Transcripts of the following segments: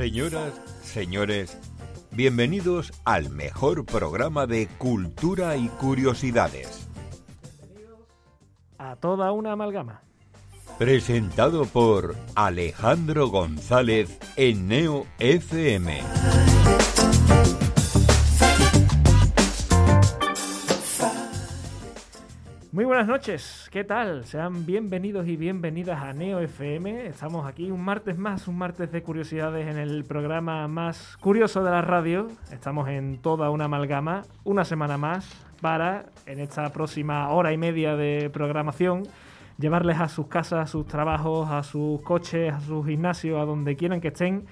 Señoras, señores, bienvenidos al mejor programa de cultura y curiosidades. A toda una amalgama. Presentado por Alejandro González en Neo FM. Muy buenas noches, ¿qué tal? Sean bienvenidos y bienvenidas a Neo FM. Estamos aquí un martes más, un martes de curiosidades en el programa más curioso de la radio. Estamos en toda una amalgama, una semana más, para en esta próxima hora y media de programación llevarles a sus casas, a sus trabajos, a sus coches, a sus gimnasios, a donde quieran que estén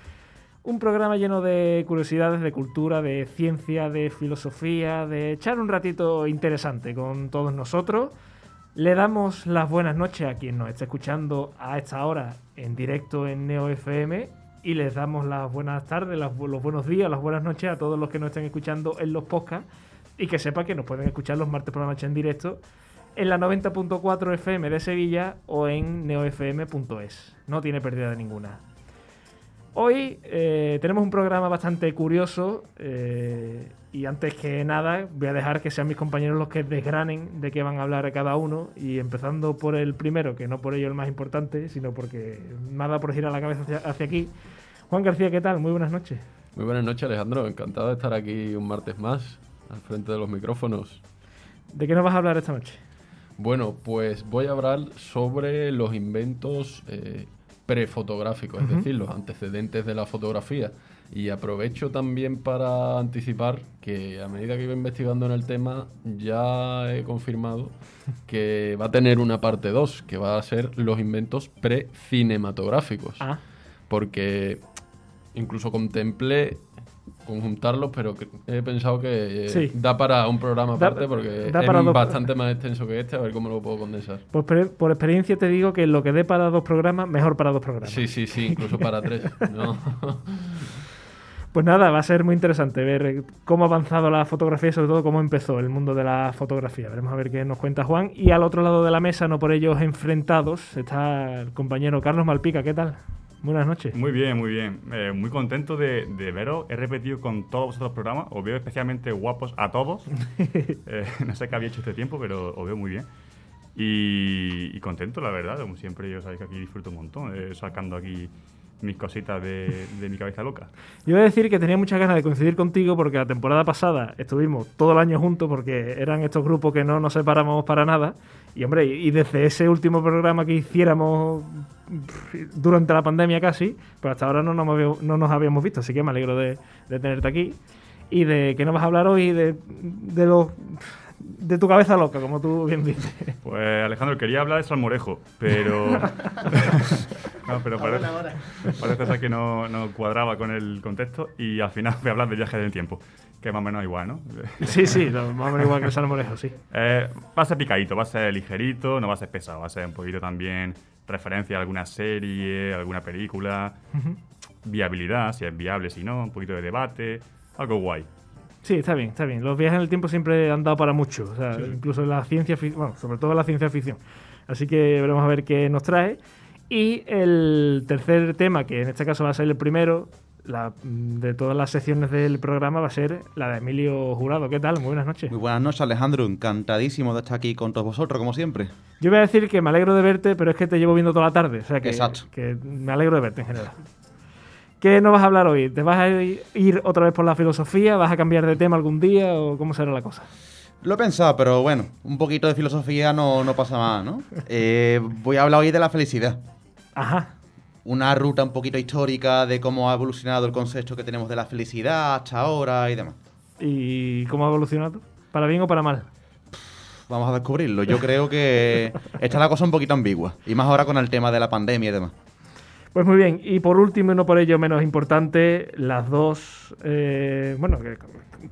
un programa lleno de curiosidades, de cultura, de ciencia, de filosofía, de echar un ratito interesante con todos nosotros. Le damos las buenas noches a quien nos está escuchando a esta hora en directo en Neo FM y les damos las buenas tardes, los buenos días, las buenas noches a todos los que nos estén escuchando en los podcasts y que sepa que nos pueden escuchar los martes por la noche en directo en la 90.4 FM de Sevilla o en neofm.es. No tiene pérdida de ninguna. Hoy eh, tenemos un programa bastante curioso eh, y antes que nada voy a dejar que sean mis compañeros los que desgranen de qué van a hablar cada uno y empezando por el primero, que no por ello el más importante, sino porque nada por girar la cabeza hacia, aquí. Juan García, ¿qué tal? Muy buenas noches. Muy buenas noches, Alejandro. Encantado de estar aquí un martes más al frente de los micrófonos. ¿De qué nos vas a hablar esta noche? Bueno, pues voy a hablar sobre los inventos eh, prefotográficos, es decir, los antecedentes de la fotografía. Y aprovecho también para anticipar que a medida que iba investigando en el tema, ya he confirmado que va a tener una parte 2, que va a ser los inventos pre-cinematográficos. Ah. Porque incluso contemplé conjuntarlos, pero he pensado que eh, da para un programa aparte porque es bastante más extenso que este, a ver cómo lo puedo condensar. Pues por experiencia te digo que lo que dé para dos programas, mejor para dos programas. Sí, sí, sí, incluso para tres. Pues nada, va a ser muy interesante ver cómo ha avanzado la fotografía y sobre todo cómo empezó el mundo de la fotografía. Veremos a ver qué nos cuenta Juan. Y al otro lado de la mesa, no por ellos enfrentados, está el compañero Carlos Malpica. ¿Qué tal? Buenas noches. Muy bien, muy bien. Eh, muy contento de, veros. He repetido con todos vosotros programas. Os veo especialmente guapos a todos. Eh, no sé qué había hecho este tiempo, pero os veo muy bien. Y, contento, la verdad. Como siempre, yo sabéis que aquí disfruto un montón, eh, sacando aquí mis cositas de, mi cabeza loca. Yo voy a decir que tenía muchas ganas de coincidir contigo porque la temporada pasada estuvimos todo el año juntos porque eran estos grupos que no nos separamos para nada. Y hombre, y desde ese último programa que hiciéramos durante la pandemia casi, pues hasta ahora no nos, no nos habíamos visto, así que me alegro de, tenerte aquí. Y de que nos vas a hablar hoy de, de los de tu cabeza loca, como tú bien dices. Pues Alejandro, quería hablar de Salmorejo, pero. no, pero parece, parece que no, no, cuadraba con el contexto y al final voy a hablar del viaje del tiempo, que más o menos igual, ¿no? sí, sí, más o menos igual que el Salmorejo, sí. Eh, va a ser picadito, va a ser ligerito, no va a ser pesado, va a ser un poquito también referencia a alguna serie, alguna película, viabilidad, si es viable, si no, un poquito de debate, algo guay. Sí, está bien, está bien. Los viajes en el tiempo siempre han dado para mucho, o sea, incluso la ciencia ficción, bueno, sobre todo la ciencia ficción. Así que veremos a ver qué nos trae. Y el tercer tema, que en este caso va a ser el primero, la, de todas las secciones del programa va a ser la de Emilio Jurado. ¿Qué tal? Muy buenas noches. Muy buenas noches, Alejandro. Encantadísimo de estar aquí con todos vosotros, como siempre. Yo voy a decir que me alegro de verte, pero es que te llevo viendo toda la tarde. O sea que, Exacto. que me alegro de verte en general. ¿Qué nos vas a hablar hoy? ¿Te vas a ir otra vez por la filosofía? ¿Vas a cambiar de tema algún día o cómo será la cosa? Lo he pensado, pero bueno, un poquito de filosofía no, no pasa más, ¿no? Eh, voy a hablar hoy de la felicidad. Ajá. Una ruta un poquito histórica de cómo ha evolucionado el concepto que tenemos de la felicidad hasta ahora y demás. ¿Y cómo ha evolucionado? ¿Para bien o para mal? Vamos a descubrirlo. Yo creo que está la cosa un poquito ambigua. Y más ahora con el tema de la pandemia y demás. Pues muy bien, y por último y no por ello menos importante, las dos, eh, bueno,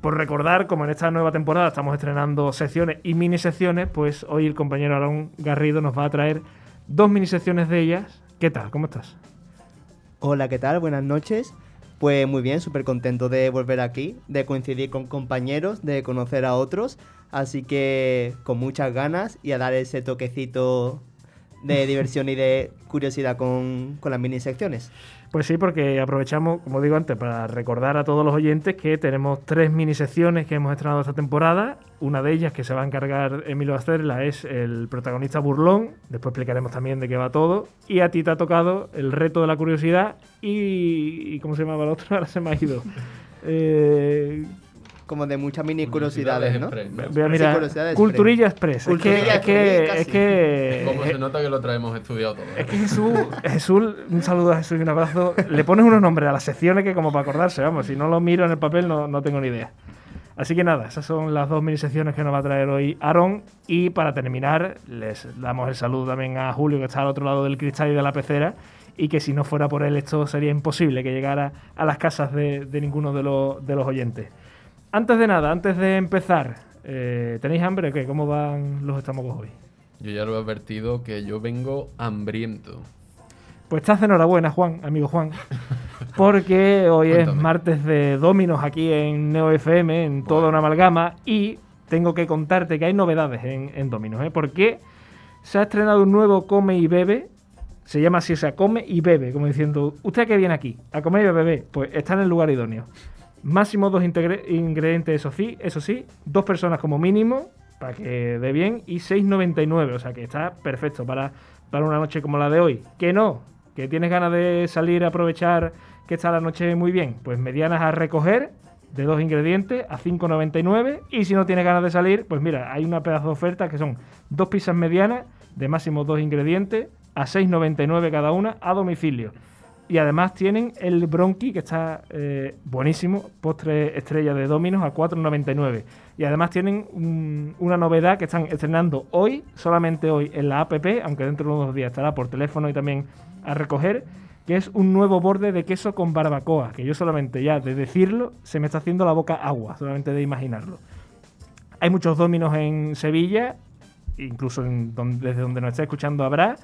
por recordar, como en esta nueva temporada estamos estrenando secciones y mini secciones, pues hoy el compañero Aarón Garrido nos va a traer dos mini secciones de ellas. ¿Qué tal? ¿Cómo estás? Hola, ¿qué tal? Buenas noches. Pues muy bien, súper contento de volver aquí, de coincidir con compañeros, de conocer a otros, así que con muchas ganas y a dar ese toquecito de diversión y de curiosidad con, con las mini secciones. Pues sí, porque aprovechamos, como digo antes, para recordar a todos los oyentes que tenemos tres mini secciones que hemos estrenado esta temporada. Una de ellas que se va a encargar Emilio Acerla es el protagonista burlón. Después explicaremos también de qué va todo. Y a ti te ha tocado el reto de la curiosidad y. ¿Cómo se llamaba el otro? Ahora se me ha ido. Eh, Como de muchas mini curiosidades, ¿no? Voy a mirar. Culturilla Express. Es que, Culturilla es que, Express, es que, Como eh, se nota que lo traemos estudiado todo. ¿eh? Es que Jesús, Jesús, un saludo a Jesús y un abrazo. Le pones unos nombres a las secciones que como para acordarse, vamos, si no lo miro en el papel no, no tengo ni idea. Así que nada, esas son las dos mini secciones que nos va a traer hoy Aaron. Y para terminar, les damos el saludo también a Julio, que está al otro lado del cristal y de la pecera. Y que si no fuera por él, esto sería imposible que llegara a las casas de, de ninguno de los, de los oyentes. Antes de nada, antes de empezar, eh, ¿tenéis hambre o qué? ¿Cómo van los estómagos hoy? Yo ya lo he advertido que yo vengo hambriento. Pues estás de enhorabuena, Juan, amigo Juan. Porque hoy es martes de Dominos aquí en Neo FM, en toda Bueno. una amalgama. Y tengo que contarte que hay novedades en, en Dominos, ¿eh? Porque se ha estrenado un nuevo Come y Bebe. Se llama así, o sea, Come y Bebe, como diciendo, ¿usted a qué viene aquí? ¿A comer y a beber? Pues está en el lugar idóneo. Máximo dos ingredientes, eso sí, eso sí, dos personas como mínimo, para que dé bien, y 6,99, o sea que está perfecto para, para una noche como la de hoy. Que no, que tienes ganas de salir a aprovechar que está la noche muy bien, pues medianas a recoger de dos ingredientes a 5,99 y si no tienes ganas de salir, pues mira, hay una pedazo de oferta que son dos pizzas medianas de máximo dos ingredientes a 6,99 cada una a domicilio. Y además tienen el bronqui, que está eh, buenísimo, postre estrella de Dominos a 4,99. Y además tienen un- una novedad que están estrenando hoy, solamente hoy, en la APP, aunque dentro de unos días estará por teléfono y también a recoger, que es un nuevo borde de queso con barbacoa, que yo solamente ya de decirlo se me está haciendo la boca agua, solamente de imaginarlo. Hay muchos Dominos en Sevilla, incluso en desde donde nos esté escuchando habrá,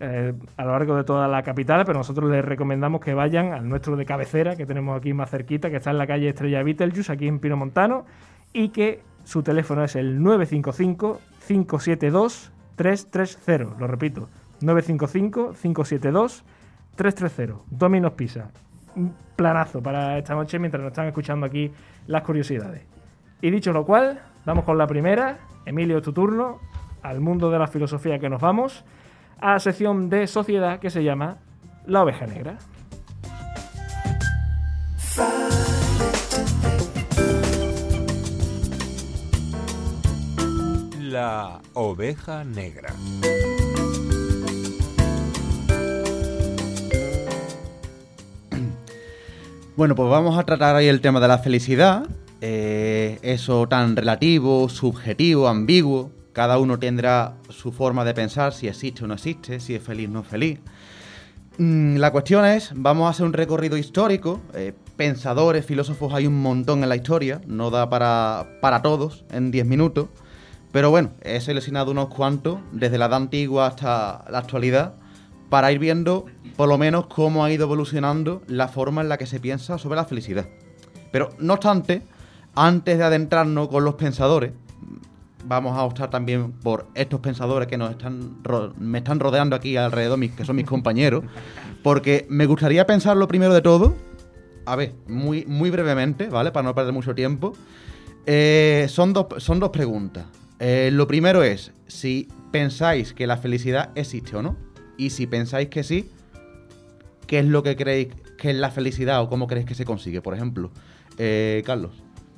eh, a lo largo de toda la capital, pero nosotros les recomendamos que vayan al nuestro de cabecera, que tenemos aquí más cerquita, que está en la calle Estrella Beetlejuice, aquí en Pino Montano, y que su teléfono es el 955-572-330. Lo repito, 955-572-330. Domino's Pizza. Un planazo para esta noche mientras nos están escuchando aquí las curiosidades. Y dicho lo cual, vamos con la primera. Emilio, tu turno. Al mundo de la filosofía que nos vamos. A la sección de sociedad que se llama La oveja negra. La oveja negra. Bueno, pues vamos a tratar ahí el tema de la felicidad. eh, eso tan relativo, subjetivo, ambiguo. Cada uno tendrá su forma de pensar, si existe o no existe, si es feliz o no es feliz. Mm, la cuestión es, vamos a hacer un recorrido histórico. eh, pensadores, filósofos hay un montón en la historia. No da para, para todos en 10 minutos. Pero bueno, he seleccionado unos cuantos, desde la edad antigua hasta la actualidad, para ir viendo por lo menos cómo ha ido evolucionando la forma en la que se piensa sobre la felicidad. Pero no obstante, antes de adentrarnos con los pensadores, vamos a optar también por estos pensadores que nos están me están rodeando aquí alrededor, mis- que son mis compañeros, porque me gustaría pensar lo primero de todo, a ver, muy, muy brevemente, ¿vale? Para no perder mucho tiempo. Eh, son, dos, son dos preguntas. Eh, lo primero es si pensáis que la felicidad existe o no. Y si pensáis que sí, ¿qué es lo que creéis que es la felicidad o cómo creéis que se consigue? Por ejemplo, Eh, Carlos.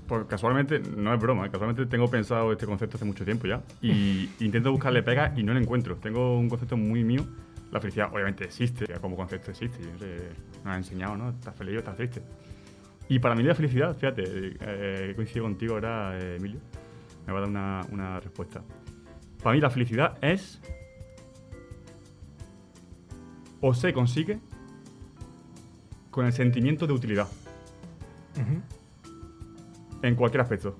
Pues casualmente, no es broma, casualmente tengo pensado este concepto hace mucho tiempo ya y intento buscarle pega y no lo encuentro. Tengo un concepto muy mío. La felicidad obviamente existe, como concepto existe. Nos ha enseñado, ¿no? Estás feliz o estás triste. Y para mí la felicidad, fíjate, eh, coincido contigo ahora, eh, Emilio, me va a dar una, una respuesta. Para mí la felicidad es o se consigue con el sentimiento de utilidad en cualquier aspecto.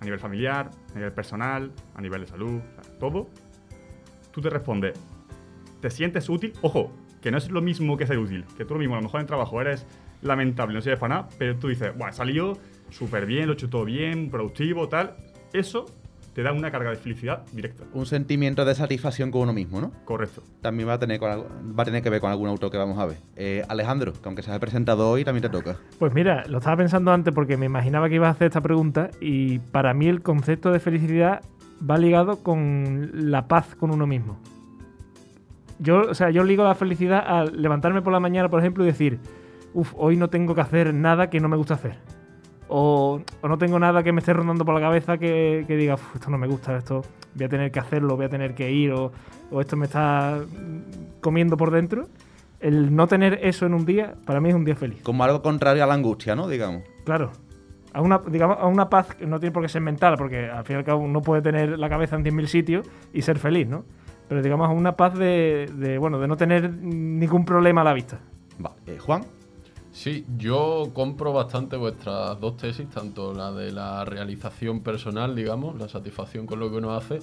A nivel familiar, a nivel personal, a nivel de salud, todo. Tú te respondes, ¿te sientes útil? Ojo, que no es lo mismo que ser útil. Que tú lo mismo, a lo mejor en trabajo eres lamentable, no sirves para nada, pero tú dices, Buah, he salido súper bien, lo he hecho todo bien, productivo, tal. Eso te da una carga de felicidad directa. Un sentimiento de satisfacción con uno mismo, ¿no? Correcto. También va a tener, con va a tener que ver con algún autor que vamos a ver. Eh, Alejandro, que aunque seas el presentado hoy, también te toca. Pues mira, lo estaba pensando antes porque me imaginaba que ibas a hacer esta pregunta y para mí el concepto de felicidad va ligado con la paz con uno mismo. Yo, o sea, yo ligo la felicidad a levantarme por la mañana, por ejemplo, y decir, uff, hoy no tengo que hacer nada que no me gusta hacer. O, o no tengo nada que me esté rondando por la cabeza que, que diga, "Uf, esto no me gusta, esto voy a tener que hacerlo, voy a tener que ir, o, o esto me está comiendo por dentro. El no tener eso en un día, para mí es un día feliz. Como algo contrario a la angustia, ¿no? Digamos. Claro. A una, digamos, a una paz que no tiene por qué ser mental, porque al fin y al cabo uno puede tener la cabeza en 10.000 sitios y ser feliz, ¿no? Pero digamos a una paz de, de, bueno, de no tener ningún problema a la vista. Vale. Eh, Juan, Sí, yo compro bastante vuestras dos tesis, tanto la de la realización personal, digamos, la satisfacción con lo que uno hace,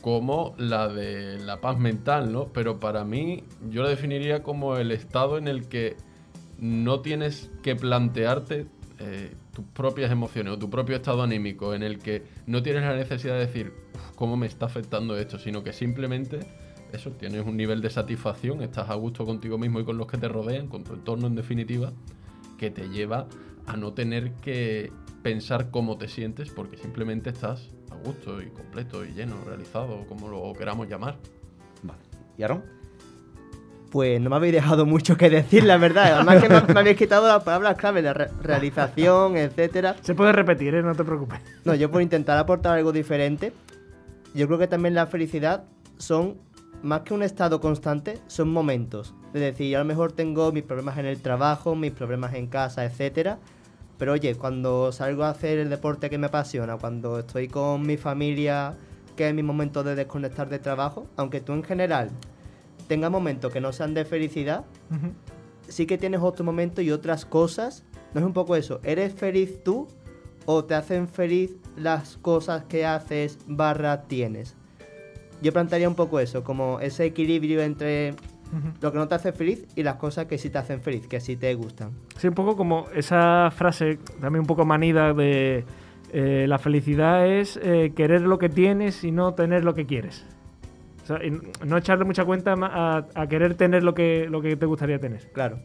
como la de la paz mental, ¿no? Pero para mí yo la definiría como el estado en el que no tienes que plantearte eh, tus propias emociones o tu propio estado anímico, en el que no tienes la necesidad de decir, "Uf, ¿cómo me está afectando esto? Sino que simplemente eso, tienes un nivel de satisfacción, estás a gusto contigo mismo y con los que te rodean, con tu entorno en definitiva, que te lleva a no tener que pensar cómo te sientes, porque simplemente estás a gusto y completo y lleno, realizado, como lo queramos llamar. vale. ¿Y Aaron? Pues no me habéis dejado mucho que decir, la verdad. Además que me, me habéis quitado las palabras clave re- realización, etcétera. Se puede repetir, ¿eh? No te preocupes. No, yo por intentar aportar algo diferente, yo creo que también la felicidad son, más que un estado constante, son momentos. Es decir, yo a lo mejor tengo mis problemas en el trabajo, mis problemas en casa, etcétera. Pero oye, cuando salgo a hacer el deporte que me apasiona, cuando estoy con mi familia, que es mi momento de desconectar de trabajo, aunque tú en general tengas momentos que no sean de felicidad, sí que tienes otro momento y otras cosas. No es un poco eso. ¿Eres feliz tú o te hacen feliz las cosas que haces barra tienes? Yo plantearía un poco eso, como ese equilibrio entre lo que no te hace feliz y las cosas que sí te hacen feliz, que sí te gustan. Sí, un poco como esa frase también un poco manida de eh, la felicidad es eh, querer lo que tienes y no tener lo que quieres. O sea, y no echarle mucha cuenta a, a querer tener lo que, lo que te gustaría tener. Claro.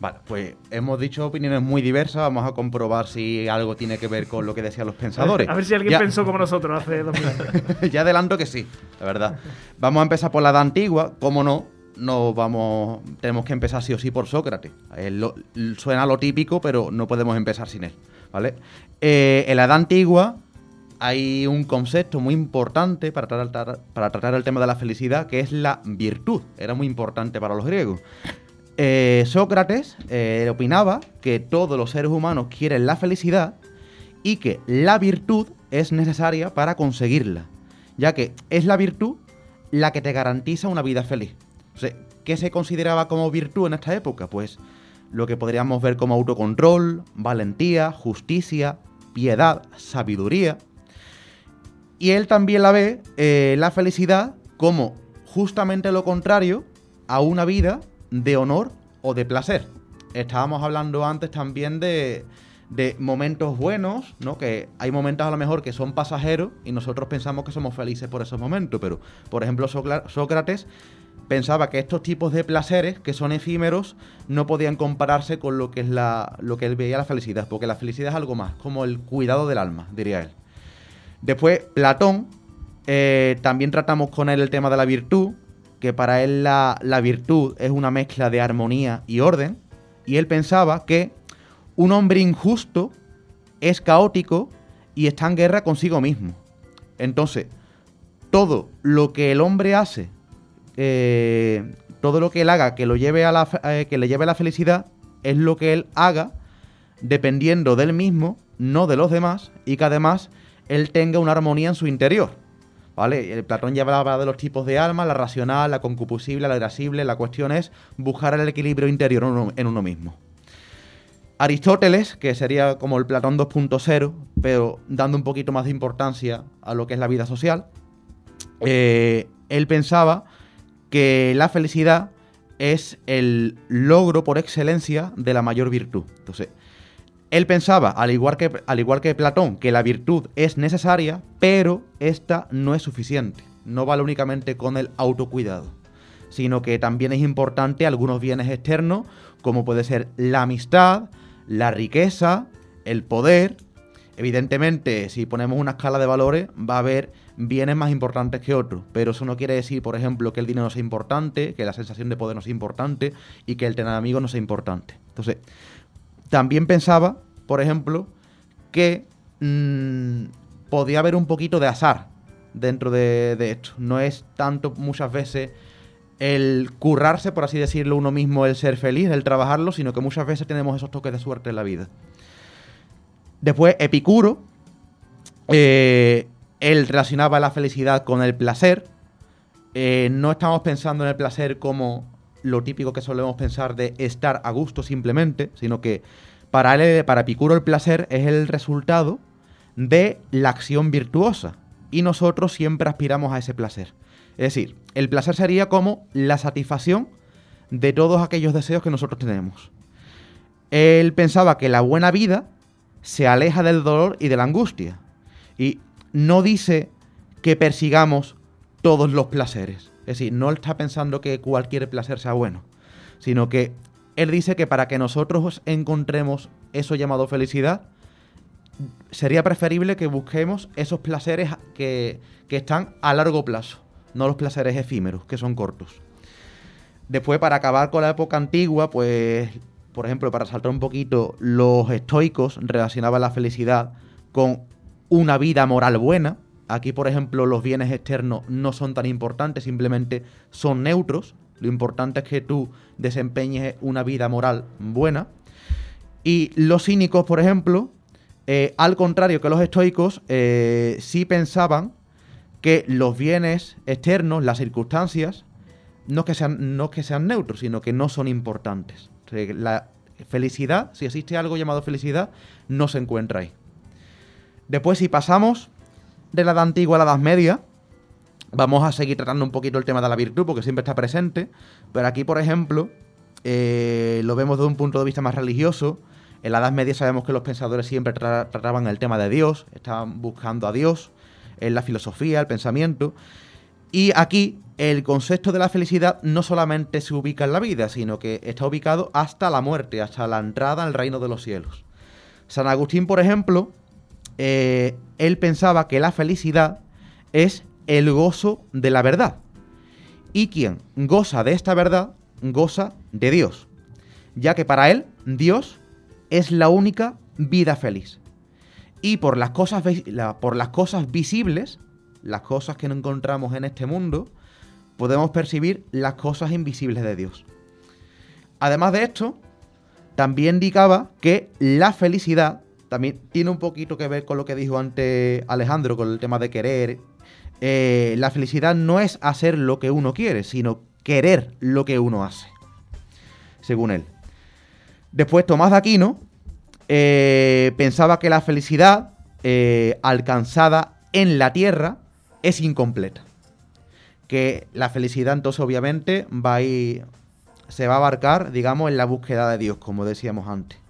Vale, pues hemos dicho opiniones muy diversas. Vamos a comprobar si algo tiene que ver con lo que decían los pensadores. A ver si alguien Ya- pensó como nosotros hace dos mil años. ya adelanto que sí, la verdad. Vamos a empezar por la edad antigua, como no, no vamos, tenemos que empezar sí o sí por Sócrates. Lo- suena lo típico, pero no podemos empezar sin él, ¿vale? Eh, en la edad antigua hay un concepto muy importante para tratar, para tratar el tema de la felicidad, que es la virtud. Era muy importante para los griegos. Eh, Sócrates eh, opinaba que todos los seres humanos quieren la felicidad y que la virtud es necesaria para conseguirla, ya que es la virtud la que te garantiza una vida feliz. ¿Qué se consideraba como virtud en esta época? Pues lo que podríamos ver como autocontrol, valentía, justicia, piedad, sabiduría. Y él también la ve, eh, la felicidad, como justamente lo contrario a una vida de honor o de placer. Estábamos hablando antes también de, de momentos buenos, ¿no? Que hay momentos a lo mejor que son pasajeros y nosotros pensamos que somos felices por esos momentos, pero por ejemplo Sócra- Sócrates pensaba que estos tipos de placeres que son efímeros no podían compararse con lo que es la lo que él veía la felicidad, porque la felicidad es algo más, como el cuidado del alma, diría él. Después, Platón, eh, también tratamos con él el tema de la virtud, que para él la, la virtud es una mezcla de armonía y orden, y él pensaba que un hombre injusto es caótico y está en guerra consigo mismo. Entonces, todo lo que el hombre hace, eh, todo lo que él haga que, lo lleve a la, eh, que le lleve a la felicidad, es lo que él haga dependiendo del mismo, no de los demás, y que además él tenga una armonía en su interior. El Platón ya hablaba de los tipos de alma, la racional, la concupiscible, la irascible. La cuestión es buscar el equilibrio interior en uno, en uno mismo. Aristóteles, que sería como el Platón 2.0, pero dando un poquito más de importancia a lo que es la vida social, eh, él pensaba que la felicidad es el logro por excelencia de la mayor virtud. Entonces, Él pensaba, al igual, que, Platón, que la virtud es necesaria, pero esta no es suficiente. No vale únicamente con el autocuidado, sino que también es importante algunos bienes externos, como puede ser la amistad, la riqueza, el poder. Evidentemente, si ponemos una escala de valores, va a haber bienes más importantes que otros, pero eso no quiere decir, por ejemplo, que el dinero no sea importante, que la sensación de poder no sea importante y que el tener amigos no sea importante. Entonces, también pensaba, por ejemplo, que mm, podía haber un poquito de azar dentro de, esto. No es tanto muchas veces el currarse, por así decirlo, uno mismo, el ser feliz, el trabajarlo, sino que muchas veces tenemos esos toques de suerte en la vida. Después, Epicuro, eh, él relacionaba la felicidad con el placer. Eh, no estamos pensando en el placer como lo típico que solemos pensar de estar a gusto simplemente, sino que para él, para Epicuro, el placer es el resultado de la acción virtuosa. Y nosotros siempre aspiramos a ese placer. Es decir, el placer sería como la satisfacción de todos aquellos deseos que nosotros tenemos. Él pensaba que la buena vida se aleja del dolor y de la angustia. Y no dice que persigamos todos los placeres. Es decir, no está pensando que cualquier placer sea bueno, sino que él dice que para que nosotros encontremos eso llamado felicidad, sería preferible que busquemos esos placeres que, que están a largo plazo, no los placeres efímeros, que son cortos. Después, para acabar con la época antigua, pues, por ejemplo, para saltar un poquito, los estoicos relacionaban la felicidad con una vida moral buena. Aquí, por ejemplo, los bienes externos no son tan importantes, simplemente son neutros. Lo importante es que tú desempeñes una vida moral buena. Y los cínicos, por ejemplo, eh, al contrario que los estoicos, eh, sí pensaban que los bienes externos, las circunstancias, no que sean, no que sean neutros, sino que no son importantes. la felicidad, si existe algo llamado felicidad, no se encuentra ahí. Después, si pasamos de la edad antigua a la edad media, vamos a seguir tratando un poquito el tema de la virtud, porque siempre está presente. Pero aquí, por ejemplo, eh, lo vemos desde un punto de vista más religioso. En la Edad Media sabemos que los pensadores siempre trataban el tema de Dios, estaban buscando a Dios en la filosofía, el pensamiento. Y aquí el concepto de la felicidad no solamente se ubica en la vida, sino que está ubicado hasta la muerte, hasta la entrada al reino de los cielos. San Agustín, por ejemplo, eh, él pensaba que la felicidad es el gozo de la verdad. Y quien goza de esta verdad, goza de Dios. Ya que para él, Dios es la única vida feliz. Y por las cosas, por las cosas visibles, las cosas que no encontramos en este mundo, podemos percibir las cosas invisibles de Dios. Además de esto, también indicaba que la felicidad también tiene un poquito que ver con lo que dijo antes Alejandro, con el tema de querer. Eh, la felicidad no es hacer lo que uno quiere, sino querer lo que uno hace, según él. Después Tomás de Aquino eh, pensaba que la felicidad eh, alcanzada en la tierra es incompleta. Que la felicidad entonces obviamente va a ir, se va a abarcar, digamos, en la búsqueda de Dios, como decíamos antes.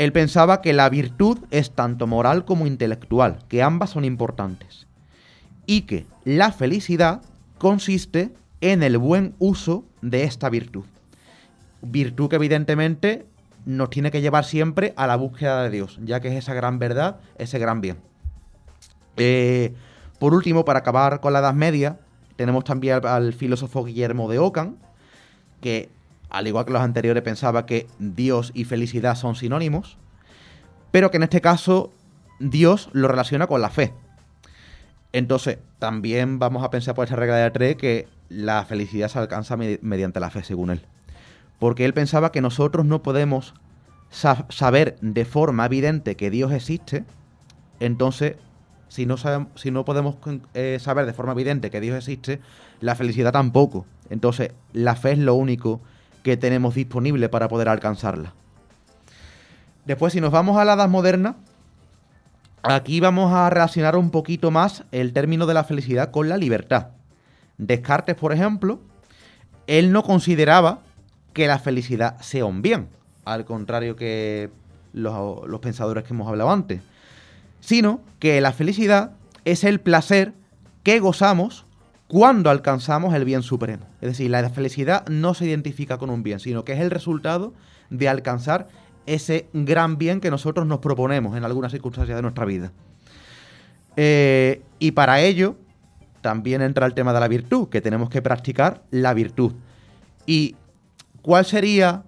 Él pensaba que la virtud es tanto moral como intelectual, que ambas son importantes. Y que la felicidad consiste en el buen uso de esta virtud. Virtud que evidentemente nos tiene que llevar siempre a la búsqueda de Dios, ya que es esa gran verdad, ese gran bien. Eh, por último, para acabar con la Edad Media, tenemos también al, al filósofo Guillermo de Ockham, que al igual que los anteriores, pensaba que Dios y felicidad son sinónimos, pero que en este caso Dios lo relaciona con la fe. Entonces, también vamos a pensar por esta regla de tres que la felicidad se alcanza mediante la fe, según él. Porque él pensaba que nosotros no podemos saber de forma evidente que Dios existe, entonces, si no, si no podemos eh, saber de forma evidente que Dios existe, la felicidad tampoco. Entonces, la fe es lo único que tenemos disponible para poder alcanzarla. Después, si nos vamos a la edad moderna, aquí vamos a relacionar un poquito más el término de la felicidad con la libertad. Descartes, por ejemplo, él no consideraba que la felicidad sea un bien, al contrario que los, los pensadores que hemos hablado antes, sino que la felicidad es el placer que gozamos cuando alcanzamos el bien supremo. Es decir, la felicidad no se identifica con un bien, sino que es el resultado de alcanzar ese gran bien que nosotros nos proponemos en algunas circunstancias de nuestra vida. Eh, y para ello también entra el tema de la virtud, que tenemos que practicar la virtud. ¿Y cuál sería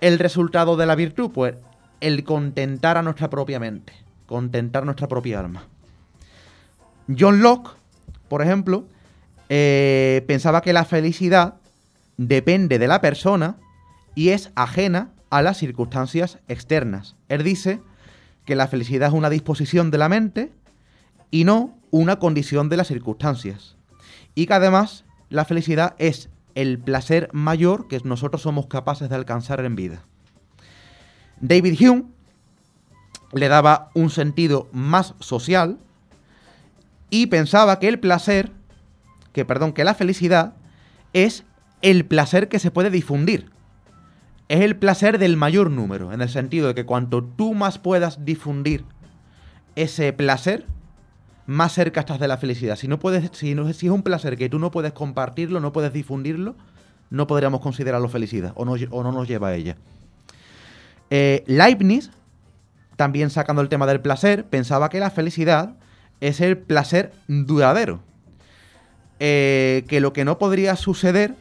el resultado de la virtud? Pues el contentar a nuestra propia mente, contentar nuestra propia alma. John Locke, por ejemplo, eh, pensaba que la felicidad depende de la persona y es ajena a las circunstancias externas. Él dice que la felicidad es una disposición de la mente y no una condición de las circunstancias. Y que además la felicidad es el placer mayor que nosotros somos capaces de alcanzar en vida. David Hume le daba un sentido más social y pensaba que el placer, que perdón, que la felicidad es el placer que se puede difundir es el placer del mayor número, en el sentido de que cuanto tú más puedas difundir ese placer, más cerca estás de la felicidad. Si no puedes, si, no, si es un placer que tú no puedes compartirlo, no puedes difundirlo, no podríamos considerarlo felicidad o no, o no nos lleva a ella. Eh, Leibniz, también sacando el tema del placer, pensaba que la felicidad es el placer duradero. Eh, que lo que no podría suceder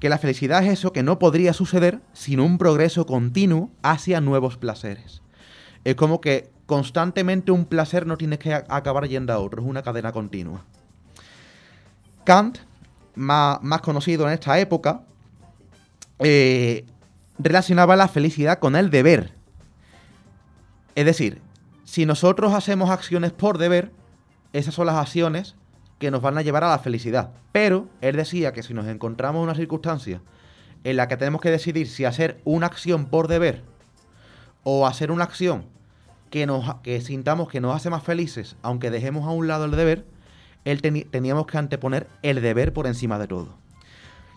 que la felicidad es eso que no podría suceder sin un progreso continuo hacia nuevos placeres. Es como que constantemente un placer no tiene que acabar yendo a otro, es una cadena continua. Kant, más, conocido en esta época, eh, relacionaba la felicidad con el deber. Es decir, si nosotros hacemos acciones por deber, esas son las acciones que nos van a llevar a la felicidad. Pero él decía que si nos encontramos en una circunstancia en la que tenemos que decidir si hacer una acción por deber o hacer una acción que, nos, que sintamos que nos hace más felices, aunque dejemos a un lado el deber, él teníamos que anteponer el deber por encima de todo.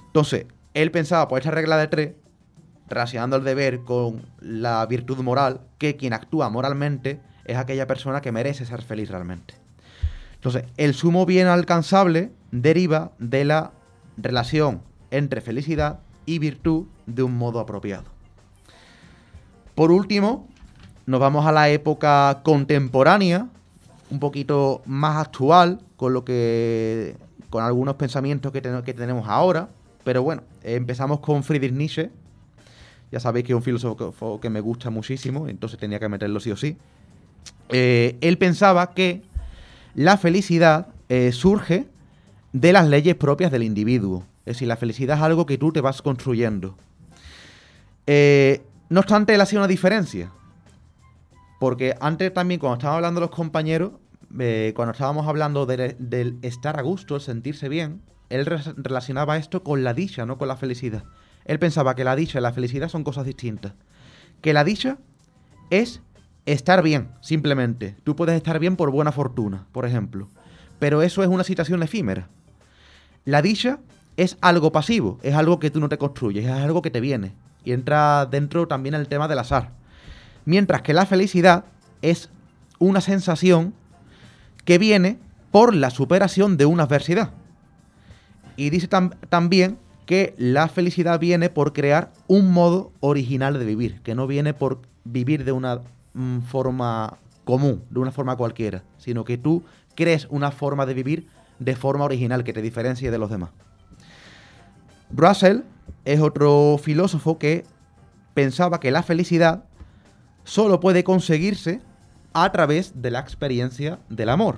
Entonces, él pensaba por esta regla de tres, relacionando el deber con la virtud moral, que quien actúa moralmente es aquella persona que merece ser feliz realmente. Entonces, el sumo bien alcanzable deriva de la relación entre felicidad y virtud de un modo apropiado. Por último, nos vamos a la época contemporánea, un poquito más actual, con lo que. con algunos pensamientos que, que tenemos ahora. Pero bueno, empezamos con Friedrich Nietzsche. Ya sabéis que es un filósofo que me gusta muchísimo, entonces tenía que meterlo sí o sí. Eh, él pensaba que la felicidad eh, surge de las leyes propias del individuo. Es decir, la felicidad es algo que tú te vas construyendo. Eh, no obstante, él hacía una diferencia. Porque antes también, cuando estábamos hablando los compañeros, eh, cuando estábamos hablando del estar a gusto, el sentirse bien, él relacionaba esto con la dicha, no con la felicidad. Él pensaba que la dicha y la felicidad son cosas distintas. Que la dicha es estar bien, simplemente. Tú puedes estar bien por buena fortuna, por ejemplo. Pero eso es una situación efímera. La dicha es algo pasivo, es algo que tú no te construyes, es algo que te viene. Y entra dentro también el tema del azar. Mientras que la felicidad es una sensación que viene por la superación de una adversidad. Y dice también que la felicidad viene por crear un modo original de vivir, que no viene por vivir de una Mm, forma común, de una forma cualquiera, sino que tú crees una forma de vivir de forma original que te diferencie de los demás. Russell es otro filósofo que pensaba que la felicidad solo puede conseguirse a través de la experiencia del amor.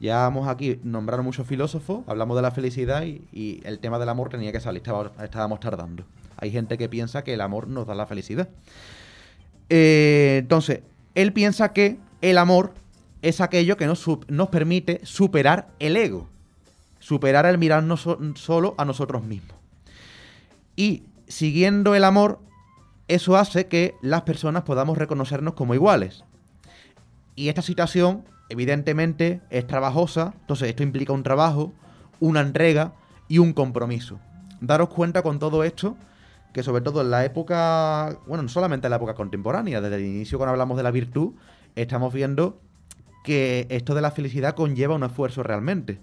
Ya vamos aquí nombrar muchos filósofos, hablamos de la felicidad y, el tema del amor tenía que salir, estábamos tardando. Hay gente que piensa que el amor nos da la felicidad. Eh, entonces, él piensa que el amor es aquello que nos, nos permite superar el ego, superar el mirarnos solo a nosotros mismos. Y siguiendo el amor, eso hace que las personas podamos reconocernos como iguales. Y esta situación, evidentemente, es trabajosa, entonces esto implica un trabajo, una entrega y un compromiso. Daros cuenta con todo esto que sobre todo en la época, bueno, no solamente en la época contemporánea, desde el inicio cuando hablamos de la virtud, estamos viendo que esto de la felicidad conlleva un esfuerzo realmente,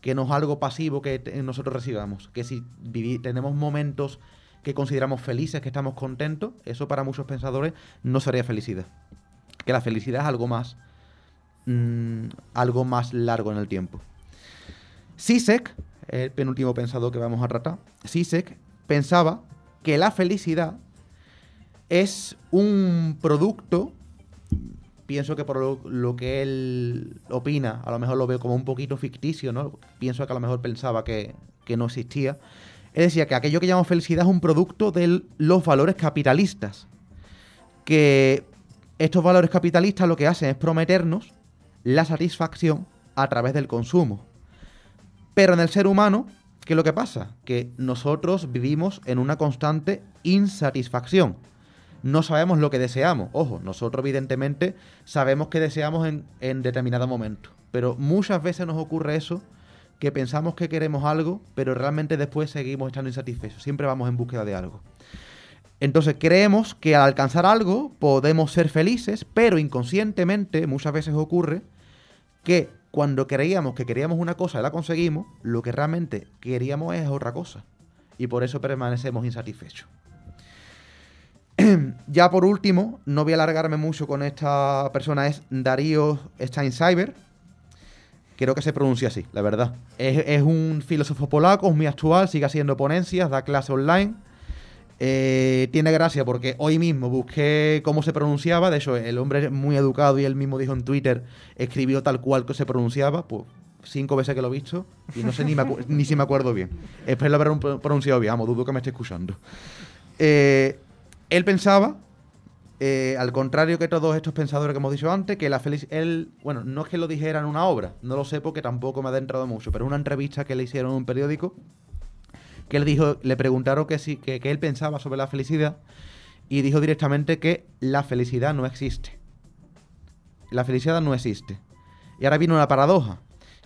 que no es algo pasivo que nosotros recibamos, que si tenemos momentos que consideramos felices, que estamos contentos, eso para muchos pensadores no sería felicidad. Que la felicidad es algo más, mm, algo más largo en el tiempo. Sisek, el penúltimo pensador que vamos a tratar, Sisek pensaba que la felicidad es un producto, pienso que por lo, que él opina, a lo mejor lo veo como un poquito ficticio, ¿no? Pienso que a lo mejor pensaba que, que no existía. Él decía que aquello que llamamos felicidad es un producto de los valores capitalistas. Que estos valores capitalistas lo que hacen es prometernos la satisfacción a través del consumo. Pero en el ser humano, ¿qué es lo que pasa? Que nosotros vivimos en una constante insatisfacción. No sabemos lo que deseamos. Ojo, nosotros evidentemente sabemos que deseamos en, en determinado momento. Pero muchas veces nos ocurre eso, que pensamos que queremos algo, pero realmente después seguimos estando insatisfechos. Siempre vamos en búsqueda de algo. Entonces creemos que al alcanzar algo podemos ser felices, pero inconscientemente muchas veces ocurre que cuando creíamos que queríamos una cosa y la conseguimos, lo que realmente queríamos es otra cosa. Y por eso permanecemos insatisfechos. ya por último, no voy a alargarme mucho con esta persona, es Darío Steincyber. Creo que se pronuncia así, la verdad. Es, es un filósofo polaco, es muy actual, sigue haciendo ponencias, da clases online. Eh, tiene gracia porque hoy mismo busqué cómo se pronunciaba. De hecho, el hombre es muy educado y él mismo dijo en Twitter, escribió tal cual que se pronunciaba. Pues cinco veces que lo he visto y no sé ni, ni si me acuerdo bien. Espero haber pro- pronunciado bien, vamos, dudo que me esté escuchando. Eh, él pensaba, eh, al contrario que todos estos pensadores que hemos dicho antes, que la felicidad. Él, bueno, no es que lo dijera en una obra, no lo sé porque tampoco me ha adentrado mucho, pero en una entrevista que le hicieron en un periódico, que él dijo, le preguntaron que, que él pensaba sobre la felicidad y dijo directamente que la felicidad no existe. La felicidad no existe. Y ahora viene una paradoja,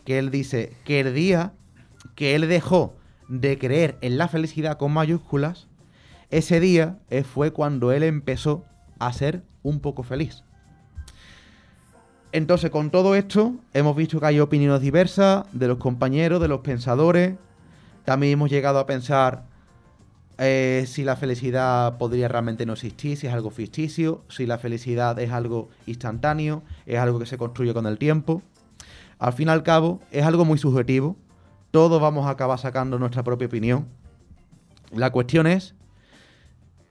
que él dice que el día que él dejó de creer en la felicidad con mayúsculas, ese día eh, fue cuando él empezó a ser un poco feliz. Entonces, con todo esto, hemos visto que hay opiniones diversas de los compañeros, de los pensadores. También hemos llegado a pensar eh, si la felicidad podría realmente no existir, si es algo ficticio, si la felicidad es algo instantáneo, es algo que se construye con el tiempo. Al fin y al cabo, es algo muy subjetivo. Todos vamos a acabar sacando nuestra propia opinión. La cuestión es,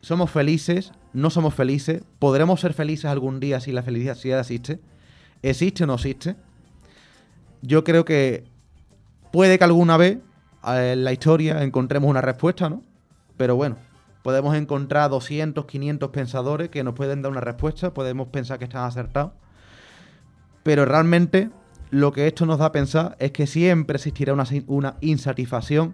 ¿somos felices? ¿No somos felices? ¿Podremos ser felices algún día si la felicidad existe? ¿Existe o no existe? Yo creo que puede que alguna vez en la historia encontremos una respuesta, ¿no? Pero bueno, podemos encontrar 200, 500 pensadores que nos pueden dar una respuesta, podemos pensar que están acertados. Pero realmente lo que esto nos da a pensar es que siempre existirá una, una insatisfacción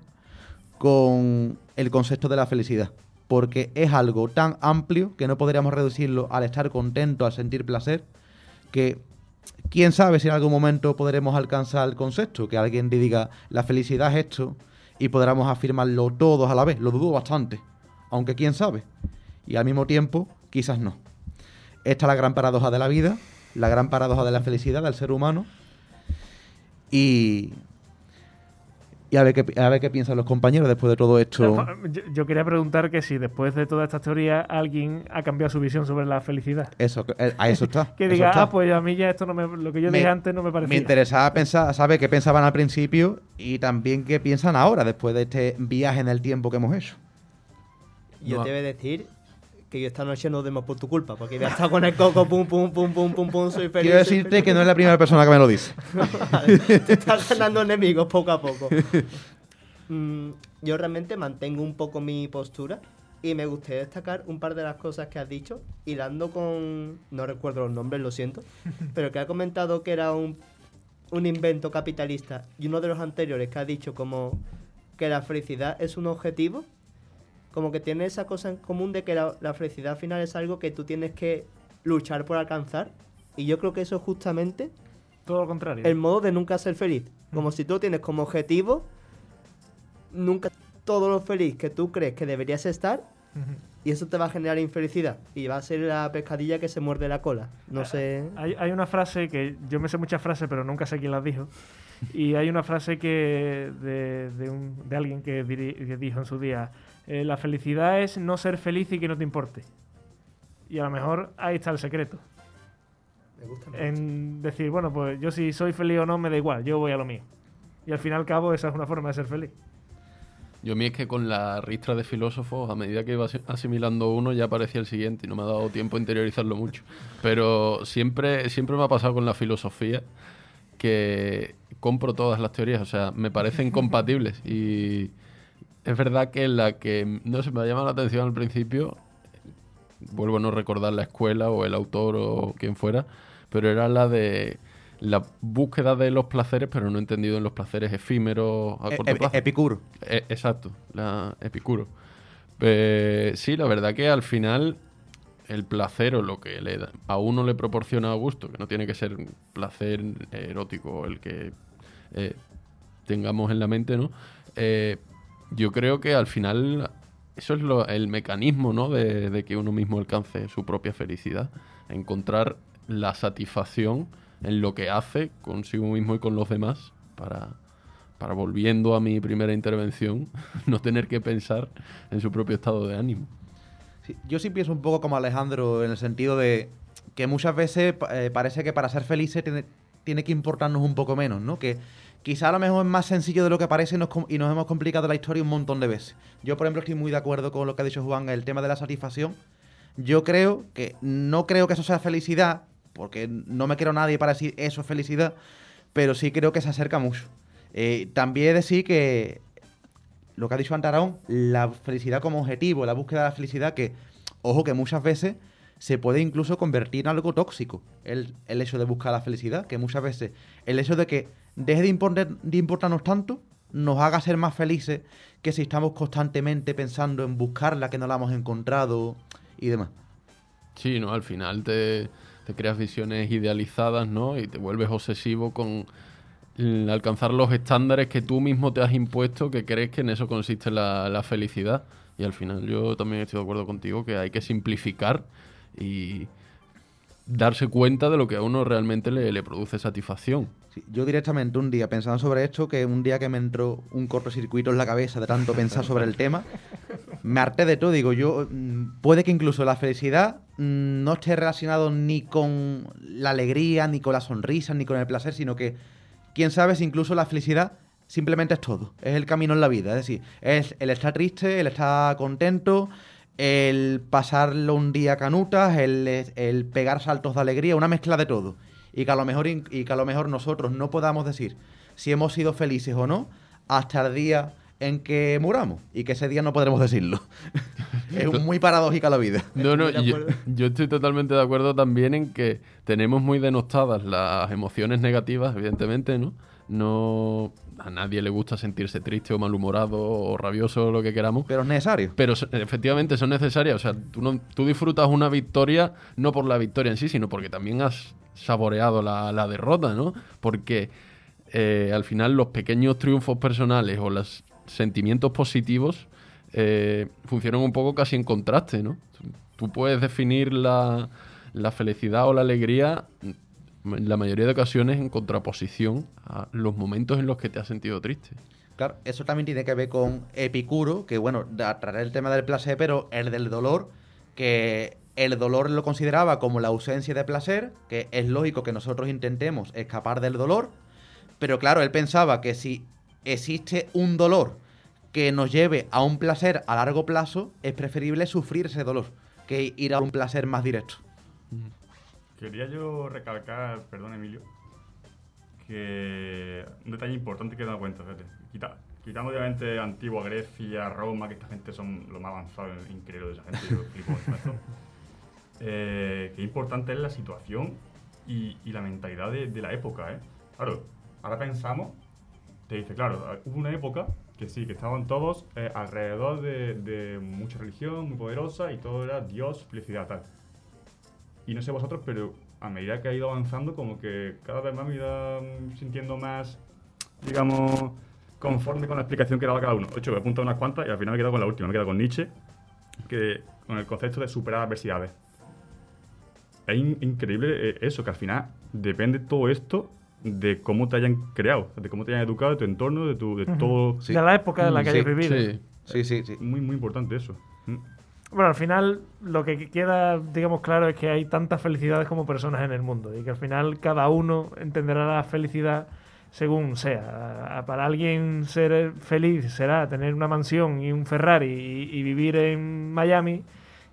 con el concepto de la felicidad. Porque es algo tan amplio que no podríamos reducirlo al estar contento, al sentir placer, que quién sabe si en algún momento podremos alcanzar el concepto, que alguien te diga la felicidad es esto y podremos afirmarlo todos a la vez. Lo dudo bastante, aunque quién sabe. Y al mismo tiempo, quizás no. Esta es la gran paradoja de la vida, la gran paradoja de la felicidad del ser humano. Y, y a, ver qué, a ver qué piensan los compañeros después de todo esto. Yo, yo quería preguntar que si después de todas estas teorías alguien ha cambiado su visión sobre la felicidad. Eso, eh, a eso está. Que diga, está. ah, pues a mí ya esto no me, lo que yo Me- dije antes no me parecía. Me interesaba pensar, saber qué pensaban al principio y también qué piensan ahora, después de este viaje en el tiempo que hemos hecho. Yo No. te voy a decir que yo esta noche no duermo por tu culpa, porque voy a estar con el coco, pum, pum, pum, pum, pum, pum, soy feliz. Quiero decirte feliz. que no es la primera persona que me lo dice. Vale, te estás ganando enemigos poco a poco. Mm, yo realmente mantengo un poco mi postura y me gustaría destacar un par de las cosas que has dicho, hilando con... no recuerdo los nombres, lo siento, pero que ha comentado que era un, un invento capitalista y uno de los anteriores que ha dicho como que la felicidad es un objetivo, como que tiene esa cosa en común de que la, la felicidad al final es algo que tú tienes que luchar por alcanzar y yo creo que eso es justamente Todo lo contrario. el modo de nunca ser feliz. Como si tú tienes como objetivo nunca todo lo feliz que tú crees que deberías estar Y eso te va a generar infelicidad. Y va a ser la pescadilla que se muerde la cola. No sé. Hay, hay una frase que yo me sé muchas frases, pero nunca sé quién las dijo. Y hay una frase que de, de un- de alguien que, diri- que dijo en su día: eh, La felicidad es no ser feliz y que no te importe. Y a lo mejor ahí está el secreto. Me gusta En decir, bueno, pues yo si soy feliz o no me da igual, yo voy a lo mío. Y al fin y al cabo, esa es una forma de ser feliz. Yo a mí es que con la ristra de filósofos, a medida que iba asi- asimilando uno, ya aparecía el siguiente y no me ha dado tiempo a interiorizarlo mucho. Pero siempre, siempre me ha pasado con la filosofía que compro todas las teorías, o sea, me parecen compatibles. Y es verdad que la que, no sé, me ha llamado la atención al principio, vuelvo a no recordar la escuela o el autor o quien fuera, pero era la de la búsqueda de los placeres, pero no entendido en los placeres efímeros a E- corto e- plazo. Epicuro. Eh, exacto, la Epicuro. Eh, sí, la verdad que al final el placer o lo que le da- a uno le proporciona gusto, que no tiene que ser un placer erótico el que eh, tengamos en la mente, ¿no? Eh, yo creo que al final eso es lo- el mecanismo, ¿no? De, de que uno mismo alcance su propia felicidad, encontrar la satisfacción en lo que hace consigo mismo y con los demás para, para volviendo a mi primera intervención, no tener que pensar en su propio estado de ánimo. Yo sí pienso un poco como Alejandro en el sentido de que muchas veces eh, parece que para ser felices tiene, tiene que importarnos un poco menos, ¿no? Que quizá a lo mejor es más sencillo de lo que parece y nos, hemos complicado la historia un montón de veces. Yo, por ejemplo, estoy muy de acuerdo con lo que ha dicho Juan, el tema de la satisfacción. Yo creo que no creo que eso sea felicidad, porque no me quiero nadie para decir eso es felicidad, pero sí creo que se acerca mucho. Eh, también decir que lo que ha dicho Antaraón, la felicidad como objetivo, la búsqueda de la felicidad, que, ojo, que muchas veces se puede incluso convertir en algo tóxico, el hecho de buscar la felicidad, que muchas veces el hecho de que deje de, importar- de importarnos tanto nos haga ser más felices que si estamos constantemente pensando en buscarla, que no la hemos encontrado y demás. Sí, ¿no? Al final te, creas visiones idealizadas, ¿no? Y te vuelves obsesivo con alcanzar los estándares que tú mismo te has impuesto, que crees que en eso consiste la, felicidad. Y al final yo también estoy de acuerdo contigo que hay que simplificar y darse cuenta de lo que a uno realmente le produce satisfacción. Yo directamente un día pensando sobre esto, que un día que me entró un cortocircuito en la cabeza de tanto pensar sobre el tema, me harté de todo. Digo, yo mm, puede que incluso la felicidad mm, no esté relacionado ni con la alegría, ni con la sonrisa, ni con el placer, sino que quién sabe si incluso la felicidad simplemente es todo, es el camino en la vida, es decir, es el estar triste, el estar contento, el pasarlo un día canutas, el, el pegar saltos de alegría, una mezcla de todo. Y que, a lo mejor, y que a lo mejor nosotros no podamos decir si hemos sido felices o no hasta el día en que muramos y que ese día no podremos decirlo. es muy paradójica la vida. No, no, yo, yo estoy totalmente de acuerdo también en que tenemos muy denostadas las emociones negativas, evidentemente, ¿no? No a nadie le gusta sentirse triste o malhumorado o rabioso o lo que queramos. Pero es necesario. Pero efectivamente son necesarias. O sea, tú, no- tú disfrutas una victoria no por la victoria en sí, sino porque también has saboreado la, la derrota, ¿no? Porque eh, al final los pequeños triunfos personales o los sentimientos positivos eh, funcionan un poco casi en contraste, ¿no? Tú puedes definir la, la felicidad o la alegría la mayoría de ocasiones en contraposición a los momentos en los que te has sentido triste. Claro, eso también tiene que ver con Epicuro, que bueno, traerá el tema del placer, pero el del dolor, que el dolor lo consideraba como la ausencia de placer, que es lógico que nosotros intentemos escapar del dolor, pero claro, él pensaba que si existe un dolor que nos lleve a un placer a largo plazo, es preferible sufrir ese dolor que ir a un placer más directo. Quería yo recalcar, perdón Emilio, que un detalle importante que he dado cuenta, fíjate. Quita- quitando obviamente antigua Grecia, Roma, que esta gente son lo más avanzado increíble de esa gente, yo flipo con esto. Eh, qué importante es la situación y, y la mentalidad de, de la época, ¿eh? Claro, ahora pensamos, te dice, claro, hubo una época que sí, que estaban todos eh, alrededor de, de mucha religión muy poderosa y todo era Dios, felicidad, tal. Y no sé vosotros, pero a medida que ha ido avanzando, como que cada vez más me he ido mm, sintiendo más, digamos, conforme con la explicación que daba cada uno. De hecho, me he apuntado unas cuantas y al final me he quedado con la última. Me he quedado con Nietzsche, que, con el concepto de superar adversidades. Es in- increíble eh, eso, que al final depende todo esto de cómo te hayan creado, de cómo te hayan educado, de tu entorno, de, tu, de todo. Sí. De la época en la que Sí, hayas vivido. Sí. Sí, sí, sí. Muy, muy importante eso. Bueno, al final lo que queda, digamos, claro es que hay tantas felicidades como personas en el mundo y que al final cada uno entenderá la felicidad según sea. Para alguien ser feliz será tener una mansión y un Ferrari y, y vivir en Miami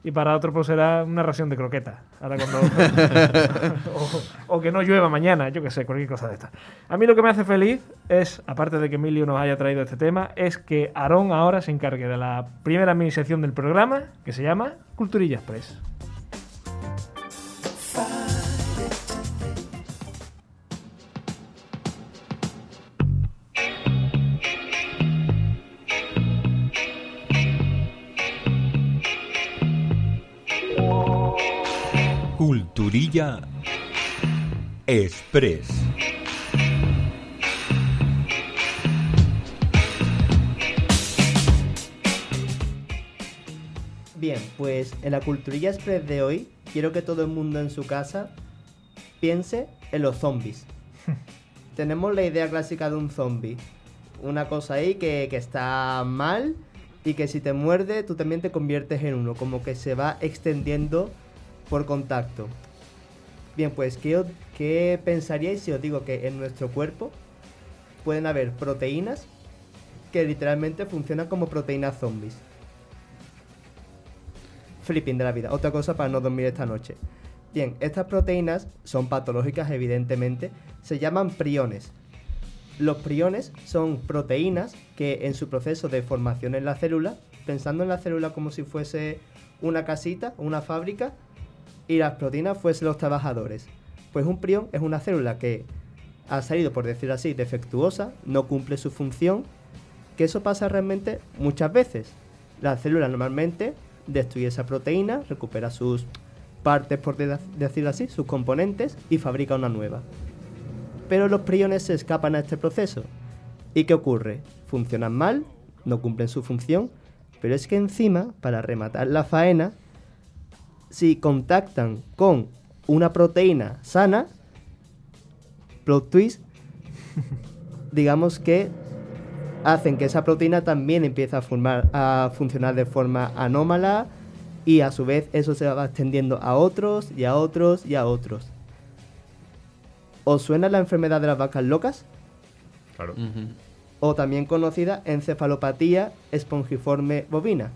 y para otro pues será una ración de croquetas. Ahora cuando... o, o que no llueva mañana, yo que sé, cualquier cosa de esta. A mí lo que me hace feliz es, aparte de que Emilio nos haya traído este tema, es que Aarón ahora se encargue de la primera mini sección del programa, que se llama Culturilla Express. Express. Bien, pues en la Culturilla Express de hoy quiero que todo el mundo en su casa piense en los zombies. Tenemos la idea clásica de un zombie. Una cosa ahí que, que está mal y que si te muerde tú también te conviertes en uno, como que se va extendiendo por contacto. Bien, pues ¿qué, qué pensaríais si os digo que en nuestro cuerpo pueden haber proteínas que literalmente funcionan como proteínas zombies? flipping de la vida. Otra cosa para no dormir esta noche. Bien, estas proteínas son patológicas evidentemente. Se llaman priones. Los priones son proteínas que en su proceso de formación en la célula, pensando en la célula como si fuese una casita, una fábrica, y las proteínas fuesen los trabajadores. Pues un prión es una célula que ha salido, por decirlo así, defectuosa, no cumple su función, que eso pasa realmente muchas veces. La célula normalmente destruye esa proteína, recupera sus partes, por de- decirlo así, sus componentes y fabrica una nueva. Pero los priones se escapan a este proceso. ¿Y qué ocurre? Funcionan mal, no cumplen su función, pero es que encima, para rematar la faena, si contactan con una proteína sana, plot twist, digamos que hacen que esa proteína también empiece a, formar, a funcionar de forma anómala y a su vez eso se va extendiendo a otros y a otros y a otros. ¿Os suena la enfermedad de las vacas locas? Claro. O también conocida encefalopatía espongiforme bovina.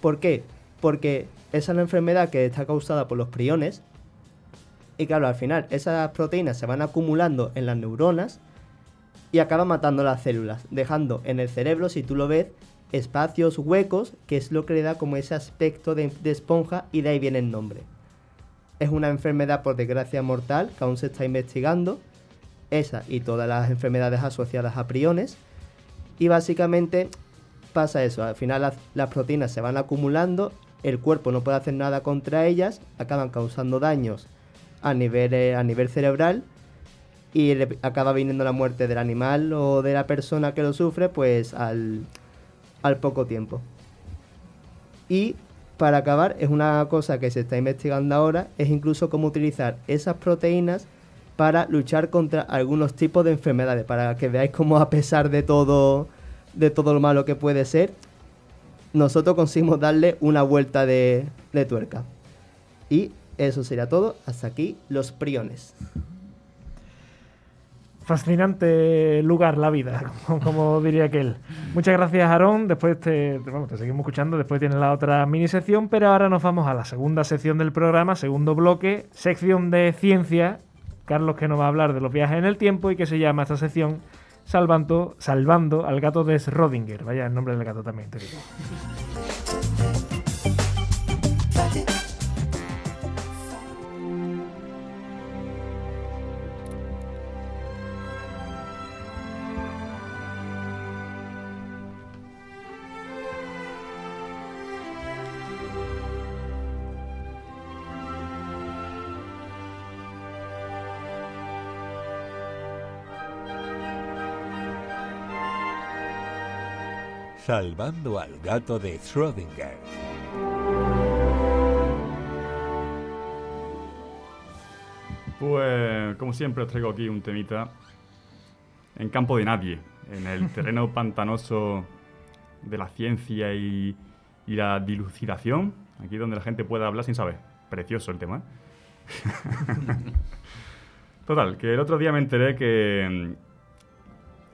¿Por qué? Porque esa es la enfermedad que está causada por los priones y claro, al final esas proteínas se van acumulando en las neuronas y acaban matando las células, dejando en el cerebro, si tú lo ves, espacios huecos, que es lo que le da como ese aspecto de, de esponja y de ahí viene el nombre. Es una enfermedad por desgracia mortal que aún se está investigando, esa y todas las enfermedades asociadas a priones. Y básicamente pasa eso, al final las, las proteínas se van acumulando, el cuerpo no puede hacer nada contra ellas, acaban causando daños a nivel, eh, a nivel cerebral y acaba viniendo la muerte del animal o de la persona que lo sufre pues al, al poco tiempo. Y para acabar, es una cosa que se está investigando ahora, es incluso cómo utilizar esas proteínas para luchar contra algunos tipos de enfermedades, para que veáis cómo a pesar de todo, de todo lo malo que puede ser, nosotros conseguimos darle una vuelta de, de tuerca. Y eso sería todo. Hasta aquí los priones. Fascinante lugar, la vida, como, como diría aquel. Muchas gracias, Aarón. Después te, vamos, te seguimos escuchando. Después tienes la otra mini sección, pero ahora nos vamos a la segunda sección del programa, segundo bloque, sección de ciencia. Carlos que nos va a hablar de los viajes en el tiempo y que se llama esta sección Salvando, salvando al gato de Schrödinger. Vaya el nombre del gato también, te digo. Salvando al gato de Schrödinger. Pues, como siempre, os traigo aquí un temita en campo de nadie, en el terreno pantanoso de la ciencia y, y, la dilucidación, aquí donde la gente pueda hablar sin saber. Precioso el tema. ¿eh? Total, que el otro día me enteré que,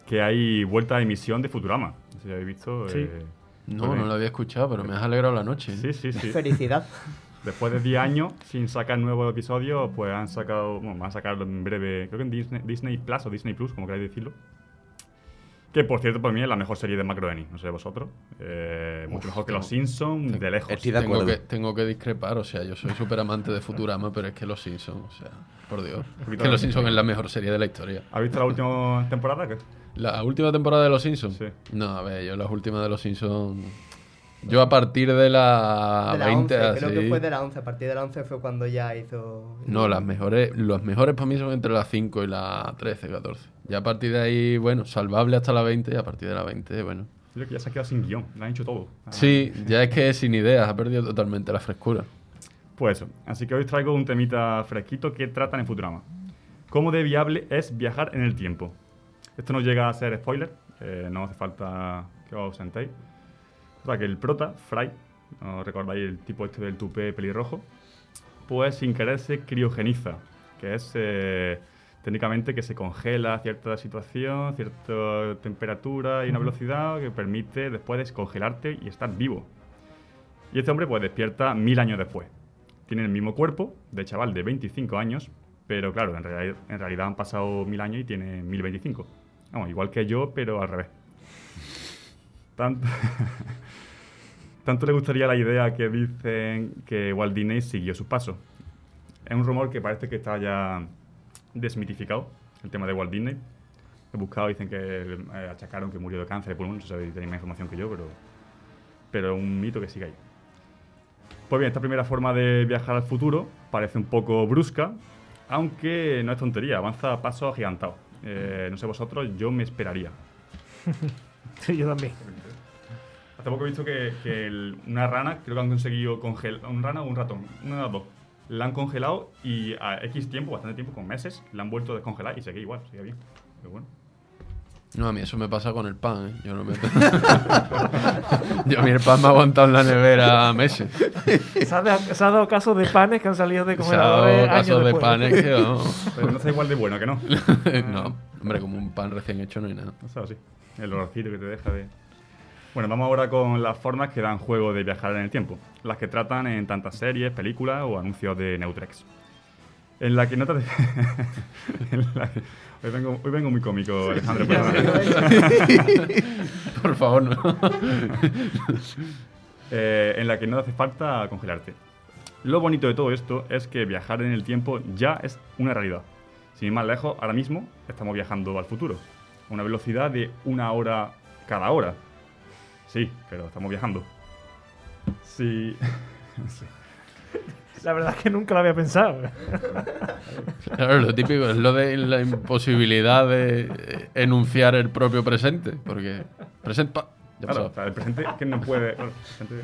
que hay vuelta a emisión de Futurama. Si habéis visto. Sí. eh, No, no lo había escuchado, pero me has alegrado la noche. ¿eh? Sí, sí, sí. Felicidad. Después de 10 años sin sacar nuevos episodios, pues han sacado, bueno, van a sacarlo en breve, creo que en Disney, Disney Plus o Disney Plus, como queráis decirlo. Que por cierto, para mí es la mejor serie de Macro Eni, no sé vosotros. Eh, mucho mejor que Los Simpsons, de lejos. Estoy de Tengo que, tengo que discrepar, o sea, yo soy súper amante de Futurama, pero es que Los Simpsons, o sea, por Dios. Es que Los Simpsons es la mejor serie de la historia. ¿Has visto la última temporada? ¿Qué? ¿La última temporada de Los Simpsons? Sí. No, a ver, yo las últimas de Los Simpsons... Yo a partir de la, de la 20, 11, creo que fue de la 11. A partir de la 11 fue cuando ya hizo. No, las mejores, los mejores para mí son entre la 5 y la 13, 14. Ya a partir de ahí, bueno, salvable hasta la 20 y a partir de la 20, bueno. Creo que ya se ha quedado sin guion, lo han hecho todo. Sí, ya es que sin ideas, ha perdido totalmente la frescura. Pues eso. Así que hoy os traigo un temita fresquito que tratan en Futurama. ¿Cómo de viable es viajar en el tiempo? Esto no llega a ser spoiler, eh, no hace falta que os ausentéis. O sea, que el prota, Fry, ¿no recordáis el tipo este del tupé pelirrojo? Pues sin querer se criogeniza, que es eh, técnicamente que se congela cierta situación, cierta temperatura y una velocidad que permite después descongelarte y estar vivo. Y este hombre pues despierta mil años después. Tiene el mismo cuerpo de chaval de 25 años, pero claro, en, reali- en realidad han pasado mil años y tiene 1025. Igual que yo, pero al revés. Tanto, tanto le gustaría la idea que dicen que Walt Disney siguió sus pasos. Es un rumor que parece que está ya desmitificado, el tema de Walt Disney. He buscado, dicen que eh, achacaron que murió de cáncer de pulmón, no sé si tenéis más información que yo, pero, pero un mito que sigue ahí. Pues bien, esta primera forma de viajar al futuro parece un poco brusca, aunque no es tontería, avanza a pasos agigantados. Eh, no sé vosotros, yo me esperaría. Sí, yo también. Hace poco he visto que, que el- una rana, creo que han conseguido congelar, un rana o un ratón, una de las dos, la han congelado y a X tiempo, bastante tiempo, con meses, la han vuelto a descongelar y sigue igual, sigue bien. Pero bueno. No, a mí eso me pasa con el pan, ¿eh? Yo no me... Yo a mí el pan me ha aguantado en la nevera meses. Se ha, de- se ha dado caso de panes que han salido de Se ha dado congeladores casos de panes que... vamos. Pero no está igual de bueno que no. no, hombre, como un pan recién hecho no hay nada. O sea, sí. El olorcito que te deja de... Bueno, vamos ahora con las formas que dan juego de viajar en el tiempo. Las que tratan en tantas series, películas o anuncios de Neutrex. En la que notas... en la que- Hoy, vengo, hoy vengo muy cómico, Alejandro. Por favor, no. Eh, en la que no hace falta congelarte. Lo bonito de todo esto es que viajar en el tiempo ya es una realidad. Sin ir más lejos, ahora mismo estamos viajando al futuro. A una velocidad de una hora cada hora. Sí, pero estamos viajando. Sí. Sí. La verdad es que nunca lo había pensado. Claro, lo típico es lo de la imposibilidad de eh, enunciar el propio presente. Porque... Presente... pa- Ya Claro, pasó. o sea, el presente que no puede. Bueno, el presente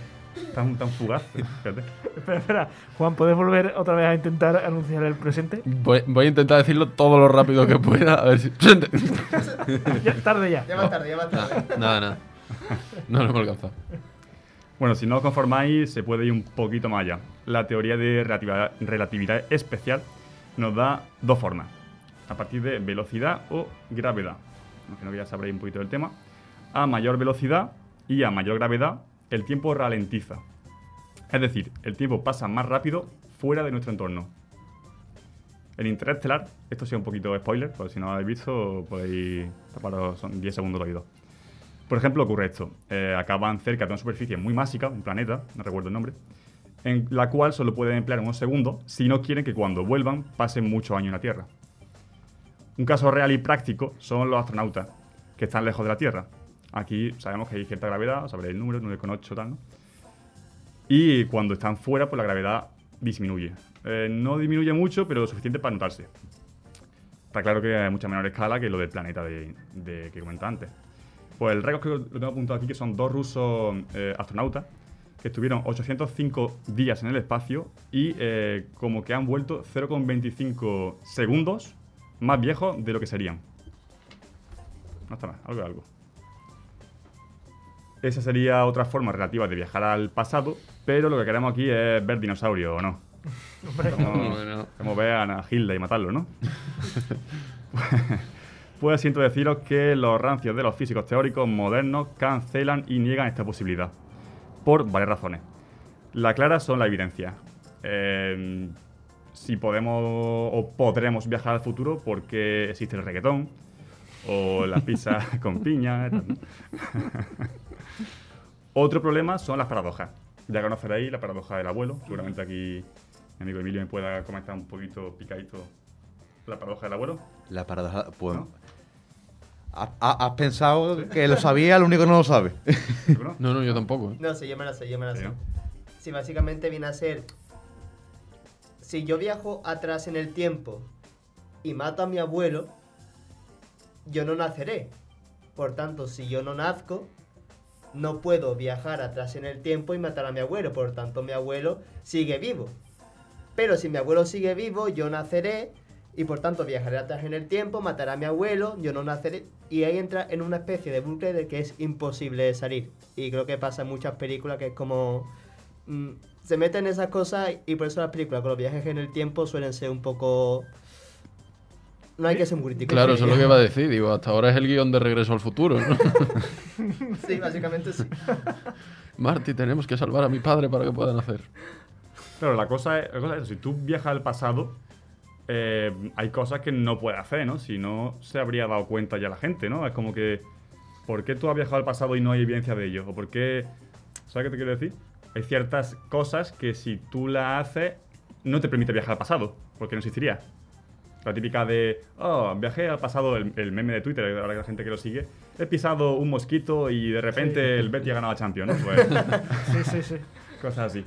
tan, tan fugaz. Fíjate. espera, espera. Juan, ¿puedes volver otra vez a intentar anunciar el presente? Voy, voy a intentar decirlo todo lo rápido que pueda. A ver si... Presente. Ya, tarde ya. Ya más tarde, ya más tarde. Nada, nada. No lo hemos alcanzado. Bueno, si no os conformáis, se puede ir un poquito más allá. La teoría de relatividad, relatividad especial nos da dos formas, a partir de velocidad o gravedad. Imagino que ya sabréis un poquito del tema. A mayor velocidad y a mayor gravedad, el tiempo ralentiza. Es decir, el tiempo pasa más rápido fuera de nuestro entorno. En Interestelar, esto sea un poquito spoiler, por si no lo habéis visto, podéis taparos, son 10 segundos de. Por ejemplo, ocurre esto. Eh, acaban cerca de una superficie muy másica, un planeta, no recuerdo el nombre, en la cual solo pueden emplear unos segundos si no quieren que cuando vuelvan pasen muchos años en la Tierra. Un caso real y práctico son los astronautas, que están lejos de la Tierra. Aquí sabemos que hay cierta gravedad, sabréis el número, 9,8 tal, ¿no? Y cuando están fuera, pues la gravedad disminuye. Eh, no disminuye mucho, pero lo suficiente para notarse. Está claro que a mucha menor escala que lo del planeta de, de- que comentaba antes. Pues el récord que lo tengo apuntado aquí, que son dos rusos eh, astronautas, que estuvieron 805 días en el espacio y eh, como que han vuelto 0,25 segundos más viejos de lo que serían. No está mal, algo de algo. Esa sería otra forma relativa de viajar al pasado, pero lo que queremos aquí es ver dinosaurios, ¿o no? Como, como vean a Hilda y matarlo, ¿no? pues siento deciros que los rancios de los físicos teóricos modernos cancelan y niegan esta posibilidad. Por varias razones. La clara son la evidencia. Eh, si podemos o podremos viajar al futuro porque existe el reggaetón o las pizzas con piña. Otro problema son las paradojas. Ya conoceréis la paradoja del abuelo. Seguramente aquí mi amigo Emilio me pueda comentar un poquito picadito la paradoja del abuelo. La paradoja. Pues. ¿No? ¿Has, has pensado que lo sabía, el único que no lo sabe? No, no, yo tampoco. ¿eh? No sé, yo me la sé, yo me la Sí, sé. Sí, básicamente viene a ser. Si yo viajo atrás en el tiempo y mato a mi abuelo, yo no naceré. Por tanto, si yo no nazco, no puedo viajar atrás en el tiempo y matar a mi abuelo. Por tanto, mi abuelo sigue vivo. Pero si mi abuelo sigue vivo, yo naceré y por tanto viajaré atrás en el tiempo, mataré a mi abuelo, yo no naceré. Y ahí entra en una especie de bucle del que es imposible salir. Y creo que pasa en muchas películas que es como... mm, se meten esas cosas y por eso las películas con los viajes en el tiempo suelen ser un poco... No hay que ser muy crítico. Claro, eso es lo que iba a decir. Digo, hasta ahora es el guion de Regreso al Futuro, ¿no? Sí, básicamente sí. Marty, tenemos que salvar a mi padre para que puedan hacer. Claro, la cosa es, la cosa es si tú viajas al pasado, eh, hay cosas que no puedes hacer, ¿no? Si no, se habría dado cuenta ya la gente, ¿no? Es como que, ¿por qué tú has viajado al pasado y no hay evidencia de ello? ¿O por qué, ¿sabes qué te quiero decir? Hay ciertas cosas que si tú las haces, no te permite viajar al pasado, porque no existiría. La típica de, oh, viajé al pasado, el, el meme de Twitter, ahora que la gente que lo sigue, he pisado un mosquito y de repente el Betty ha ganado a Champions, ¿no? Pues, Sí, sí, sí. cosas así.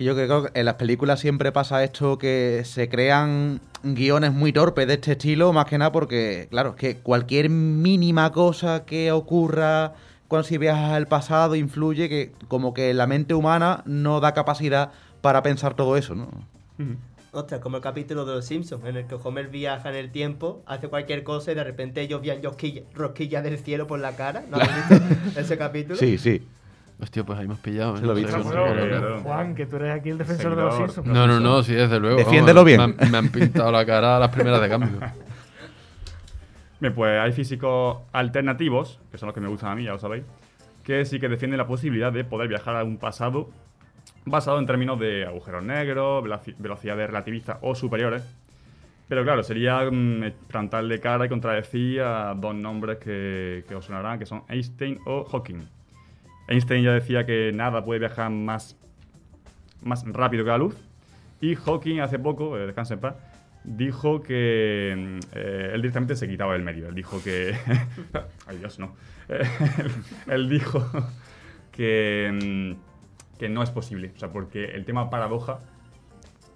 Que yo creo que en las películas siempre pasa esto que se crean guiones muy torpes de este estilo, más que nada porque, claro, es que cualquier mínima cosa que ocurra cuando si viajas al pasado influye que como que la mente humana no da capacidad para pensar todo eso, ¿no? Ostras, como el capítulo de Los Simpsons, en el que Homer viaja en el tiempo, hace cualquier cosa y de repente ellos vean rosquilla- rosquillas del cielo por la cara. ¿No habéis visto ese capítulo? Sí, sí. Hostia, pues ahí me has pillado. ¿eh? Se lo No vi. sé, no. Juan, que tú eres aquí el defensor de los. Simpsons. No, no, no, sí, desde luego. Defiéndelo Vamos, bien. Me han, me han pintado la cara a las primeras de cambio. Bien, pues hay físicos alternativos, que son los que me gustan a mí, ya lo sabéis, que sí que defienden la posibilidad de poder viajar a un pasado basado en términos de agujeros negros, veloci- velocidades relativistas o superiores. Pero claro, sería mm, plantarle cara y contradecir a dos nombres que, que os sonarán, que son Einstein o Hawking. Einstein ya decía que nada puede viajar más, más rápido que la luz. Y Hawking hace poco, eh, descansa en paz, dijo que mm, eh, él directamente se quitaba del medio. Él dijo que... Ay Dios, no. Eh, él, dijo que, mm, que no es posible. O sea, porque el tema paradoja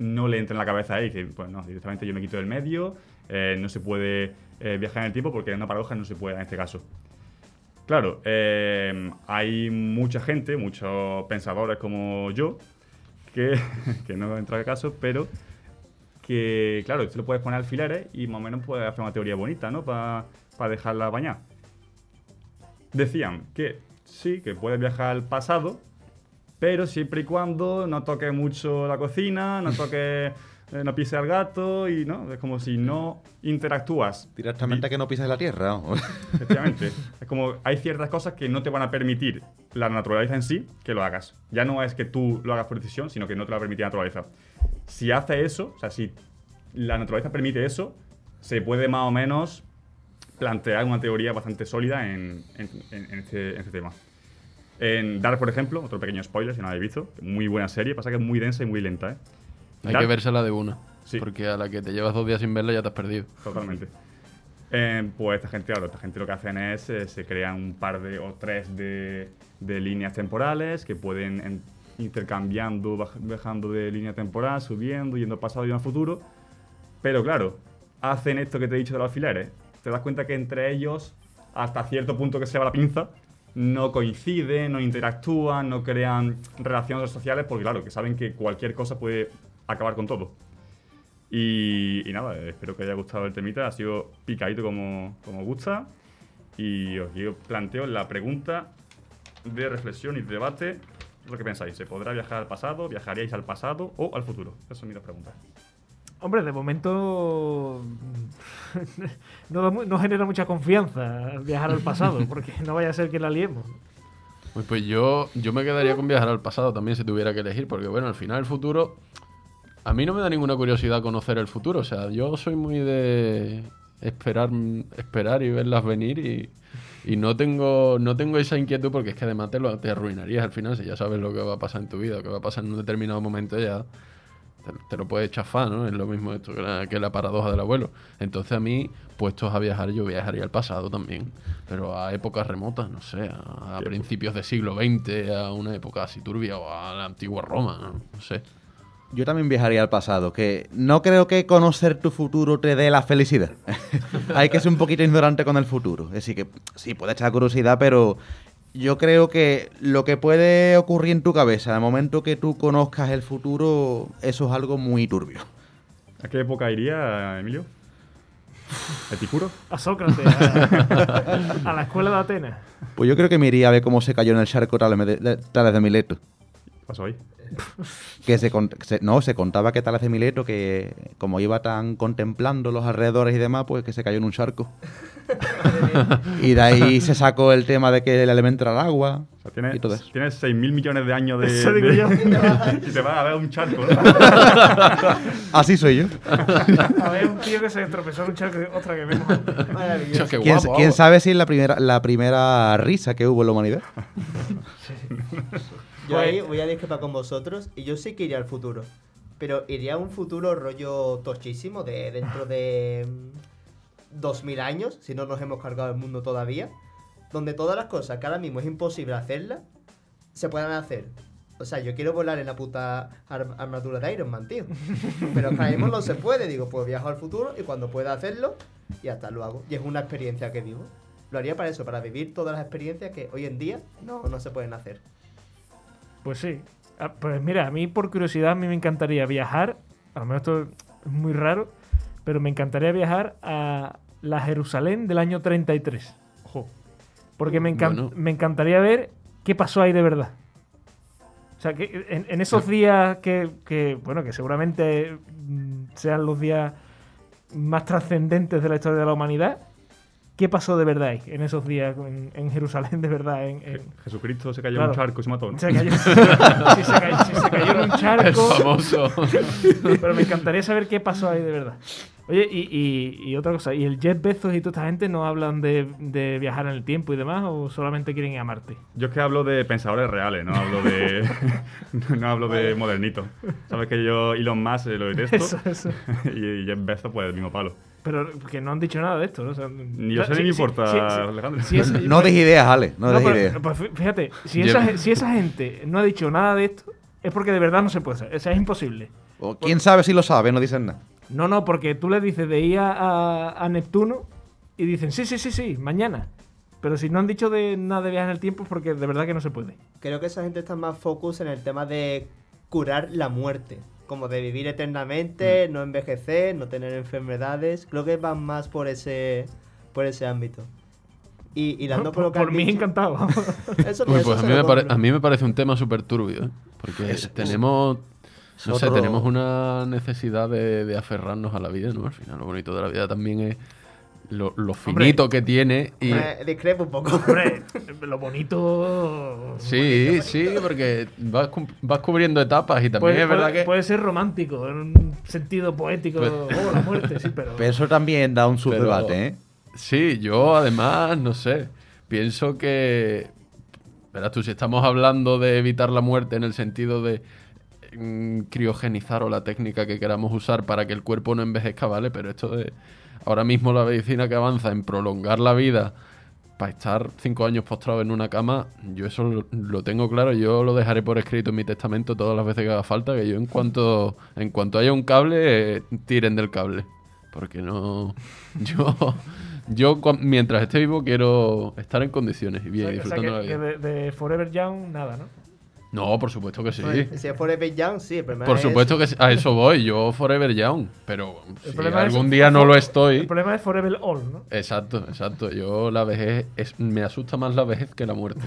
no le entra en la cabeza a él. Dice, pues no, directamente yo me quito del medio, eh, no se puede viajar en el tiempo porque en una paradoja no se puede en este caso. Claro, eh, hay mucha gente, muchos pensadores como yo, que, que no entra el caso, pero que, claro, tú le puedes poner alfileres y más o menos puedes hacer una teoría bonita, ¿no? Para dejarla bañar. Decían que sí, que puedes viajar al pasado, pero siempre y cuando no toques mucho la cocina, no toques, no pises al gato y, ¿no? Es como si no interactúas Directamente a que no pises la tierra. Efectivamente. es como hay ciertas cosas que no te van a permitir la naturaleza en sí que lo hagas. Ya no es que tú lo hagas por decisión, sino que no te lo va a permitir la naturaleza. Si hace eso, o sea, si la naturaleza permite eso, se puede más o menos plantear una teoría bastante sólida en, en- en- en este, en este tema. En Dark, por ejemplo, otro pequeño spoiler si no lo habéis visto, muy buena serie, pasa que es muy densa y muy lenta, ¿eh? Hay Dark- que vérsela de una. Sí. Porque a la que te llevas dos días sin verla ya te has perdido. Totalmente. Eh, pues esta gente, claro, esta gente lo que hacen es, eh, se crean un par de o tres de, de líneas temporales que pueden en- intercambiando, baj- bajando de línea temporal, subiendo, yendo al pasado y al futuro. Pero claro, hacen esto que te he dicho de los alfileres. Te das cuenta que entre ellos, hasta cierto punto que se va la pinza, no coinciden, no interactúan, no crean relaciones sociales, porque claro, que saben que cualquier cosa puede acabar con todo. Y, y nada, espero que haya gustado el temita, ha sido picadito como, como gusta. Y os yo planteo la pregunta de reflexión y debate. Lo que pensáis, ¿se podrá viajar al pasado? ¿Viajaríais al pasado o al futuro? Esas son mis dos preguntas. Hombre, de momento no, no genera mucha confianza viajar al pasado, porque no vaya a ser que la liemos. Pues, pues yo, yo me quedaría con viajar al pasado también si tuviera que elegir, porque bueno, al final el futuro. A mí no me da ninguna curiosidad conocer el futuro. O sea, yo soy muy de esperar, esperar y verlas venir y, y no tengo, no tengo esa inquietud porque es que además te, lo, te arruinarías al final. Si ya sabes lo que va a pasar en tu vida, lo que va a pasar en un determinado momento ya te, te lo puedes chafar, ¿no? Es lo mismo esto que la, que la paradoja del abuelo. Entonces a mí, puestos a viajar, yo viajaría al pasado también. Pero a épocas remotas, no sé, a, a principios del siglo XX, a una época así turbia o a la antigua Roma, no, No sé. Yo también viajaría al pasado, que no creo que conocer tu futuro te dé la felicidad. Hay que ser un poquito ignorante con el futuro. Así que sí, puede echar curiosidad, pero yo creo que lo que puede ocurrir en tu cabeza en el momento que tú conozcas el futuro, eso es algo muy turbio. ¿A qué época iría, Emilio? ¿Epicuro? A Sócrates, a, a la escuela de Atenas. Pues yo creo que me iría a ver cómo se cayó en el charco Tales de, de- Tales de Mileto. ¿Qué pasó ahí? Que se, se- no, se contaba que Tales de Mileto, que como iba tan contemplando los alrededores y demás, pues que se cayó en un charco. y de ahí se sacó el tema de que el elemento era el agua O sea, tienes, y todo eso. tienes 6.000 millones de años de... Eso digo de- yo. y te vas a ver un charco, ¿no? Así soy yo. A ver, un tío que se tropezó en un charco, otra que vemos. Maravilloso. Qué ¿Quién, guapo, quién sabe si es la primera, la primera risa que hubo en la humanidad? Yo ahí voy a discrepar con vosotros y yo sí que iría al futuro. Pero iría a un futuro rollo tochísimo de dentro de mm, 2000 años, si no nos hemos cargado el mundo todavía, donde todas las cosas que ahora mismo es imposible hacerlas, se puedan hacer. O sea, yo quiero volar en la puta ar- armadura de Iron Man, tío. Pero ahora mismo no se puede. Digo, pues viajo al futuro y cuando pueda hacerlo, ya está, lo hago. Y es una experiencia que vivo. Lo haría para eso, para vivir todas las experiencias que hoy en día no, no se pueden hacer. Pues sí. Ah, Pues mira, a mí por curiosidad a mí me encantaría viajar, a lo mejor esto es muy raro, pero me encantaría viajar a la Jerusalén del año 33. Ojo. Porque me, encan- Bueno. me encantaría ver qué pasó ahí de verdad. O sea, que en, en esos días que, que, bueno, que seguramente mm, sean los días más trascendentes de la historia de la humanidad, ¿qué pasó de verdad ahí, en esos días en, en Jerusalén de verdad? En, en- Jesucristo se cayó Claro. en un charco y se mató, ¿no? se cayó, si, se cayó, si se cayó en un charco. famoso. Pero me encantaría saber qué pasó ahí de verdad. Oye, y, y- y otra cosa, ¿y el Jeff Bezos y toda esta gente no hablan de, de viajar en el tiempo y demás o solamente quieren ir a Marte? Yo es que hablo de pensadores reales, no hablo de no hablo de modernitos. Sabes que yo Elon Musk eh, lo detesto Eso, eso. y, Jeff Bezos pues el mismo palo. Pero que no han dicho nada de esto, ¿no? O sea, Ni yo no, sé ni me sí, importa, sí, sí. Alejandro. Es- No des ideas, Ale, no, no, des ideas. pues fí- fíjate, si esa, si esa gente no ha dicho nada de esto, es porque de verdad no se puede hacer. O sea, es imposible. O quién sabe si lo sabe, no dicen nada. No, no, porque tú le dices de ir a, a- a Neptuno y dicen, sí, sí, sí, sí, mañana. Pero si no han dicho de nada de viajar en el tiempo es porque de verdad que no se puede. Creo que esa gente está más focus en el tema de curar la muerte. Como de vivir eternamente, no envejecer, no tener enfermedades. Creo que van más por ese por ese ámbito. Y, y dando por, lo que por has mí dicho- encantado. Eso, Uy, eso pues a mí, me pare- a mí me parece un tema súper turbio, ¿eh? Porque Es- es- tenemos, no sé, tenemos una necesidad de, de aferrarnos a la vida, ¿no? Al final lo bonito de la vida también es lo, lo finito que tiene y... Eh, discrepo un poco. Hombre, lo bonito... Sí, sí, porque vas, vas cubriendo etapas y también Puede, es verdad puede- que... puede ser romántico, en un sentido poético. Pues- oh, la muerte, sí, pero... Pero eso también da un Pero- subdebate, ¿eh? Sí, yo además, no sé, pienso que, verás tú, si estamos hablando de evitar la muerte en el sentido de criogenizar o la técnica que queramos usar para que el cuerpo no envejezca, ¿vale? Pero esto de ahora mismo la medicina que avanza en prolongar la vida para estar cinco años postrado en una cama, yo eso lo, lo tengo claro, yo lo dejaré por escrito en mi testamento todas las veces que haga falta, que yo en cuanto, en cuanto haya un cable, eh, tiren del cable. Porque no. Yo. Yo, mientras esté vivo, quiero estar en condiciones y O bien, sea, o sea, disfrutando que, la vida. que de, de Forever Young, nada, ¿no? No, por supuesto que sí. Pues, Si es Forever Young, sí, el problema Por es- supuesto que sí. a eso voy. Yo forever young. Pero si problema es- algún día no lo El estoy... problema es Forever All, ¿no? Exacto, exacto. Yo la vejez... Es, me asusta más la vejez que la muerte.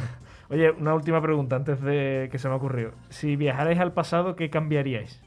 Oye, una última pregunta antes de que se me ocurrió. Si viajarais al pasado, ¿qué cambiaríais?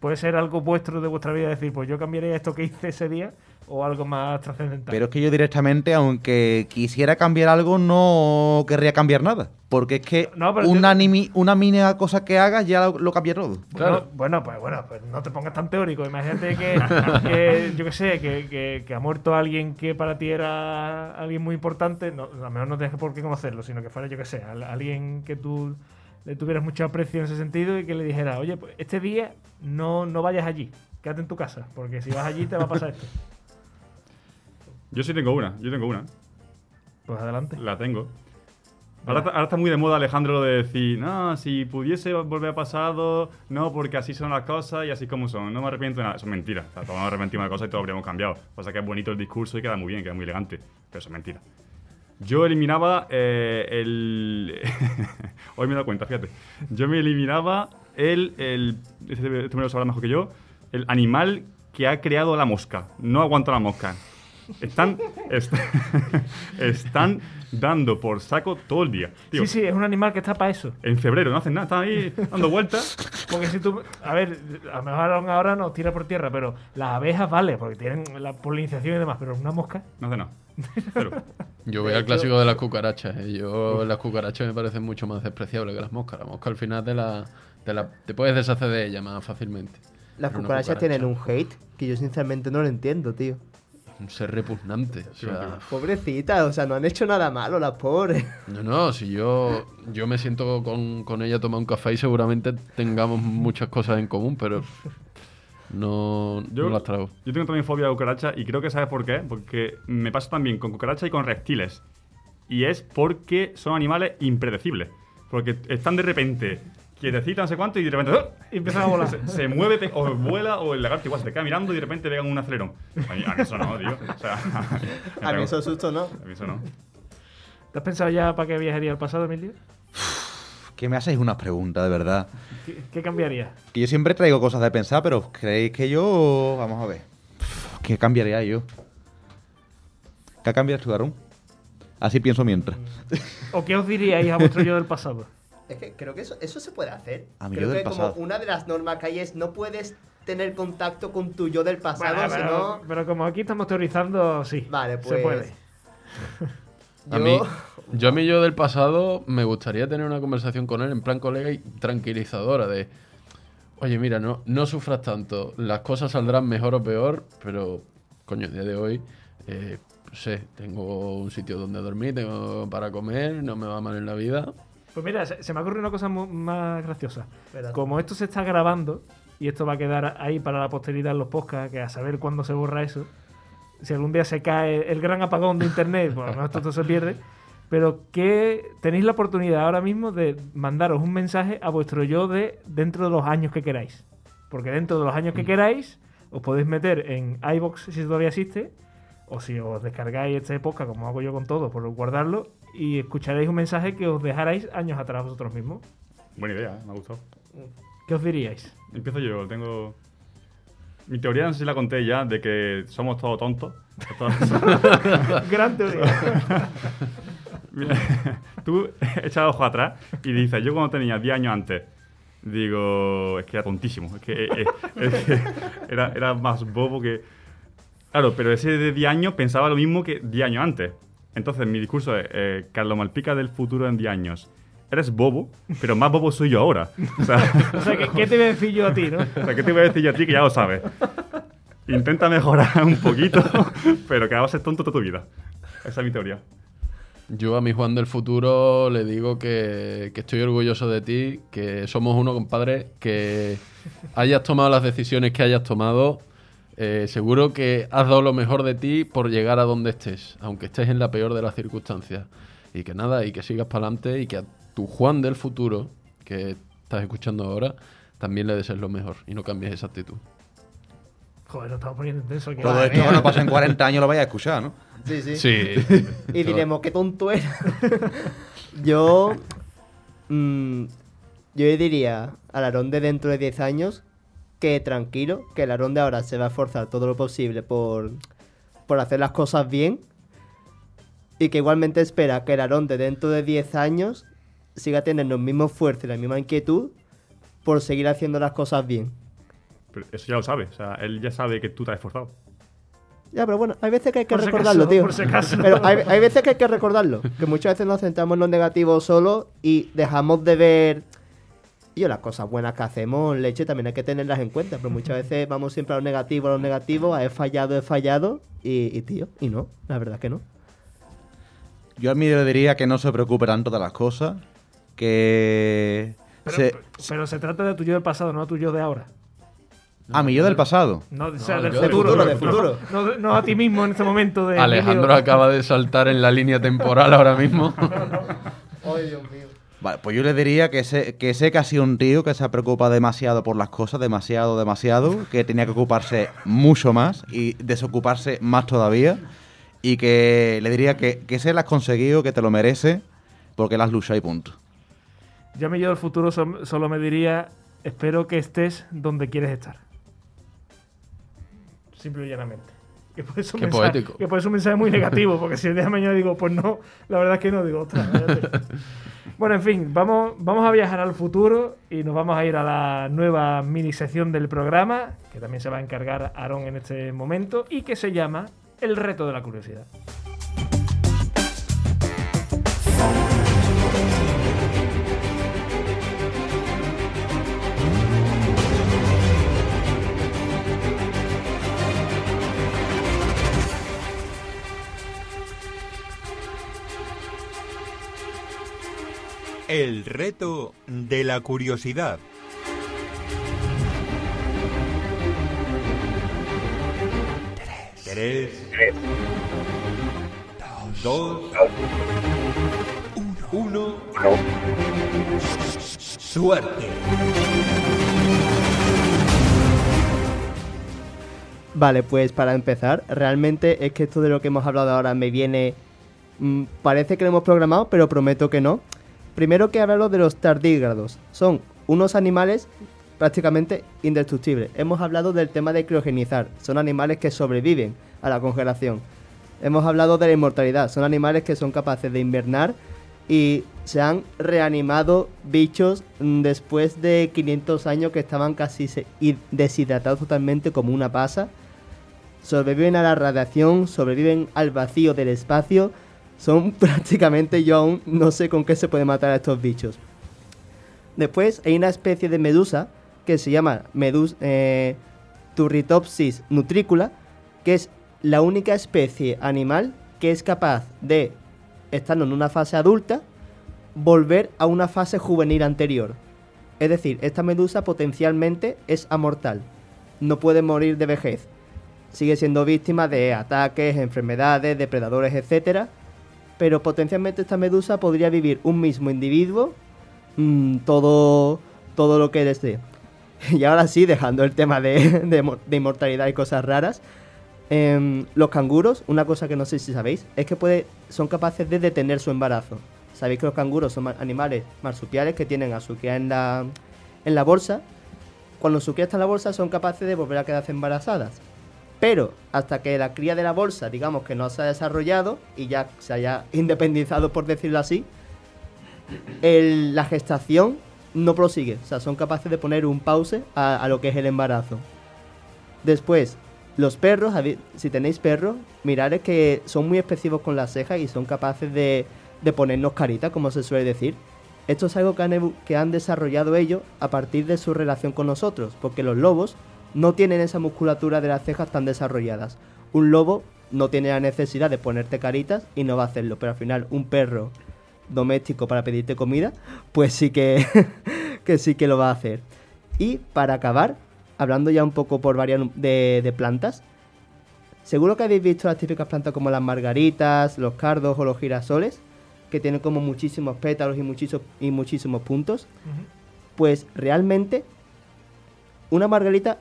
Puede ser algo vuestro de vuestra vida, decir, pues yo cambiaría esto que hice ese día o algo más trascendental. Pero es que yo directamente, aunque quisiera cambiar algo, no querría cambiar nada. Porque es que No, una, yo- nimi- una mínima cosa que hagas ya lo, lo cambia todo. Bueno, bueno, pues bueno, pues no te pongas tan teórico. Imagínate que, que, yo qué sé, que, que- que ha muerto alguien que para ti era alguien muy importante. No, a lo mejor no tienes por qué conocerlo, sino que fuera, yo qué sé, al- alguien que tú le tuvieras mucho aprecio en ese sentido y que le dijera, oye, pues este día no, no vayas allí, quédate en tu casa, porque si vas allí te va a pasar esto. Yo sí tengo una, yo tengo una. Pues adelante. La tengo. Ahora, está- ahora está muy de moda, Alejandro, lo de decir, no, si pudiese volver a pasado, no, porque así son las cosas y así como son. No me arrepiento de nada. Eso es mentira. O sea, todos nos arrepentimos de cosas y todos habríamos cambiado. O sea que es bonito el discurso y queda muy bien, queda muy elegante. Pero eso es mentira. Yo eliminaba eh, el... Hoy me he dado cuenta, fíjate. Yo me eliminaba el... el este, este me lo sabrá mejor que yo. El animal que ha creado la mosca. No aguanto la mosca. Están, est- están dando por saco todo el día. Tío, Sí, sí, es un animal que está para eso. En febrero no hacen nada, están ahí dando vueltas. Porque si tú. A ver, a lo mejor ahora nos tira por tierra, pero las abejas vale, porque tienen la polinización y demás, pero una mosca. No hacen nada. Yo voy al clásico de las cucarachas. ¿eh? Yo las cucarachas me parecen mucho más despreciables que las moscas. La mosca al final te la, te la- te puedes deshacer de ella más fácilmente. Las cucarachas cucaracha, tienen un hate que yo sinceramente no lo entiendo, tío. Un ser repugnante. O sea, Pobrecitas, o sea, no han hecho nada malo las pobres. no, no, si yo, yo me siento con, con ella a tomar un café y seguramente tengamos muchas cosas en común, pero no, Yo, no las trago. yo tengo también fobia a cucarachas y creo que sabes por qué. Porque me pasa también con cucarachas y con reptiles. Y es porque son animales impredecibles. Porque están de repente quietecitas, no sé cuánto, y de repente ¡ah! Y empiezan a volar. se, se mueve, o vuela, o el lagarto igual se te queda mirando y de repente pegan un acelerón. A mí, a mí eso no, tío. O sea, A mí eso susto no. A mí eso no. ¿Te has pensado ya para qué viajaría al pasado, Emilio? Que me hacéis unas preguntas, de verdad. ¿Qué, qué cambiaría? Que yo siempre traigo cosas de pensar, pero ¿creéis que yo... Vamos a ver. ¿Qué cambiaría yo? ¿Qué cambias tú, Darun? Así pienso mientras. ¿O qué os diríais a vuestro yo del pasado? Es que creo que eso, eso se puede hacer. A mí creo yo que del pasado. como una de las normas que hay es no puedes tener contacto con tu yo del pasado, Bueno, sino... pero como aquí estamos teorizando, sí. Vale, Se pues- puede. A Yo- mí, yo a mí yo del pasado me gustaría tener una conversación con él en plan colega y tranquilizadora de, oye, mira, no, no sufras tanto, las cosas saldrán mejor o peor, pero, coño, el día de hoy, eh, no sé, tengo un sitio donde dormir, tengo para comer, no me va mal en la vida. Pues mira, se, me ocurre una cosa más graciosa. Como esto se está grabando y esto va a quedar ahí para la posteridad en los podcasts, que a saber cuándo se borra eso. Si algún día se cae el gran apagón de internet, pues a lo mejor esto, se pierde. Pero que tenéis la oportunidad ahora mismo de mandaros un mensaje a vuestro yo de dentro de los años que queráis. Porque dentro de los años que queráis, os podéis meter en iBox si todavía existe, o si os descargáis este podcast, como hago yo con todo, por guardarlo, y escucharéis un mensaje que os dejarais años atrás vosotros mismos. Buena idea, ¿eh? me ha gustado. ¿Qué os diríais? Empiezo yo, tengo... Mi teoría, no sé si la conté ya, de que somos todos tontos. Gran teoría. Mira, Tú echas ojo atrás y dices, yo cuando tenía 10 años antes, digo, es que era tontísimo, es que, eh, eh, es que era, era más bobo que... Claro, pero ese de 10 años pensaba lo mismo que 10 años antes. Entonces mi discurso es, eh, Carlos Malpica del futuro en 10 años. Eres bobo, pero más bobo soy yo ahora. O sea, O sea, ¿qué, qué te voy a decir yo a ti, no? o sea, ¿qué te voy a decir yo a ti que ya lo sabes? Intenta mejorar un poquito, pero que vas a ser tonto toda tu vida. Esa es mi teoría. Yo a mi Juan del futuro le digo que, que estoy orgulloso de ti, que somos uno, compadre, que hayas tomado las decisiones que hayas tomado. Eh, seguro que has dado lo mejor de ti por llegar a donde estés, aunque estés en la peor de las circunstancias. Y que nada, y que sigas para adelante y que a tu Juan del futuro, que estás escuchando ahora, también le desees lo mejor y no cambies esa actitud. Joder, lo estamos poniendo intenso aquí. Todo Madre esto mía. cuando pasen 40 años lo vais a escuchar, ¿no? Sí, sí. Sí. Y diremos, qué tonto era. yo. mm, yo le diría al Aarón de dentro de 10 años que tranquilo, que el Aarón de ahora se va a esforzar todo lo posible por, por hacer las cosas bien. Y que igualmente espera que el Aarón de dentro de 10 años siga teniendo el mismo esfuerzo y la misma inquietud por seguir haciendo las cosas bien. Pero eso ya lo sabe. O sea, él ya sabe que tú te has esforzado. Ya, pero bueno, hay veces que hay que Por recordarlo, tío. por si acaso. Pero hay, hay veces que hay que recordarlo. Que muchas veces nos centramos en lo negativo solo y dejamos de ver. Y las cosas buenas que hacemos, leche, también hay que tenerlas en cuenta. Pero muchas veces vamos siempre a lo negativo, a lo negativo, a he fallado, he fallado. Y, y, tío, y no, la verdad que no. Yo a mí le diría que no se preocupe tanto de las cosas, que... Pero, se- pero se trata de tu yo del pasado, no tu yo de ahora. A mí yo del pasado. No, o sea, No, del futuro. futuro, del futuro. No, no a ti mismo en este momento de. Alejandro acaba de saltar en la línea temporal ahora mismo. Ay, Dios mío. Vale, pues yo le diría que sé, que sé que ha sido un tío que se ha preocupado demasiado por las cosas, demasiado, demasiado, que tenía que ocuparse mucho más y desocuparse más todavía. Y que le diría que, que se las has conseguido, que te lo merece, porque las has luchado y punto. Yo a mí yo del futuro so- solo me diría: espero que estés donde quieres estar. Simple y llanamente. Que puede ser un Qué mensaje, poético. Que puede ser un mensaje muy negativo, porque si el día de mañana digo, pues no, la verdad es que no, digo, ostras, cállate. Bueno, en fin, vamos, vamos a viajar al futuro y nos vamos a ir a la nueva mini sección del programa, que también se va a encargar Aarón en este momento, y que se llama El reto de la curiosidad. El reto de la curiosidad. Tres. Dos. Uno. Suerte. Vale, pues para empezar, realmente es que esto de lo que hemos hablado ahora me viene... mm, parece que lo hemos programado, pero prometo que no. Primero que hablarlo de los tardígrados. Son unos animales prácticamente indestructibles. Hemos hablado del tema de criogenizar. Son animales que sobreviven a la congelación. Hemos hablado de la inmortalidad. Son animales que son capaces de invernar y se han reanimado bichos mm, después de 500 años que estaban casi deshidratados totalmente como una pasa. Sobreviven a la radiación, sobreviven al vacío del espacio. Son prácticamente yo aún no sé con qué se puede matar a estos bichos. Después hay una especie de medusa que se llama medus, eh, Turritopsis nutricula, que es la única especie animal que es capaz de, estando en una fase adulta, volver a una fase juvenil anterior. Es decir, esta medusa potencialmente es amortal. No puede morir de vejez. Sigue siendo víctima de ataques, enfermedades, depredadores, etc. Pero potencialmente esta medusa podría vivir un mismo individuo mm, todo, todo lo que desee. Y ahora sí, dejando el tema de, de mo- de inmortalidad y cosas raras, em, los canguros, una cosa que no sé si sabéis, es que puede, son capaces de detener su embarazo. Sabéis que los canguros son ma- animales marsupiales que tienen a su en la, en la bolsa. Cuando su está en la bolsa son capaces de volver a quedarse embarazadas. Pero hasta que la cría de la bolsa, digamos que no se ha desarrollado y ya se haya independizado, por decirlo así, la gestación no prosigue. O sea, son capaces de poner un pause a, lo que es el embarazo. Después, los perros, si tenéis perros, mirad es que son muy expresivos con las cejas y son capaces de, de ponernos carita, como se suele decir. Esto es algo que han, que han desarrollado ellos a partir de su relación con nosotros, porque los lobos no tienen esa musculatura de las cejas tan desarrolladas. Un lobo no tiene la necesidad de ponerte caritas y no va a hacerlo, pero al final un perro doméstico para pedirte comida, pues sí que, que sí que lo va a hacer. Y para acabar, hablando ya un poco por varias de, de plantas, seguro que habéis visto las típicas plantas como las margaritas, los cardos o los girasoles, que tienen como muchísimos pétalos y muchísimos, y muchísimos puntos. Pues realmente una margarita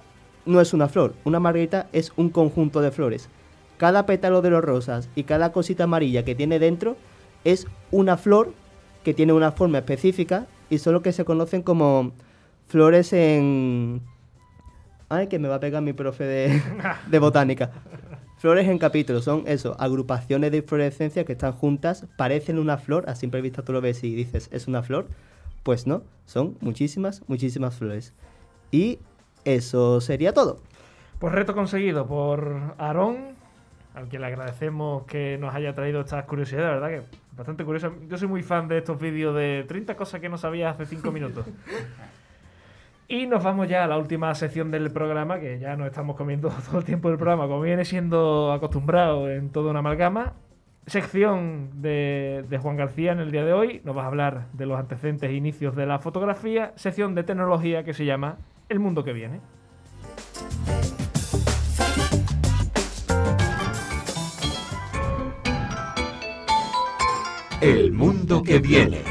no es una flor, una margarita es un conjunto de flores. Cada pétalo de los rosas y cada cosita amarilla que tiene dentro es una flor que tiene una forma específica y solo que se conocen como flores en... Ay, que me va a pegar mi profe de, de botánica. Flores en capítulos, son eso, agrupaciones de inflorescencias que están juntas, parecen una flor, a simple vista tú lo ves y dices, ¿es una flor? Pues no, son muchísimas, muchísimas flores. Y eso sería todo. Pues reto conseguido por Aarón, al que le agradecemos que nos haya traído estas curiosidades, la verdad que bastante curioso. Yo soy muy fan de estos vídeos de 30 cosas que no sabía hace 5 minutos. Y nos vamos ya a la última sección del programa, que ya nos estamos comiendo todo el tiempo del programa, como viene siendo acostumbrado en toda una amalgama. Sección de, de Juan García en el día de hoy. Nos vas a hablar de los antecedentes e inicios de la fotografía. Sección de tecnología que se llama El mundo que viene. El mundo que viene.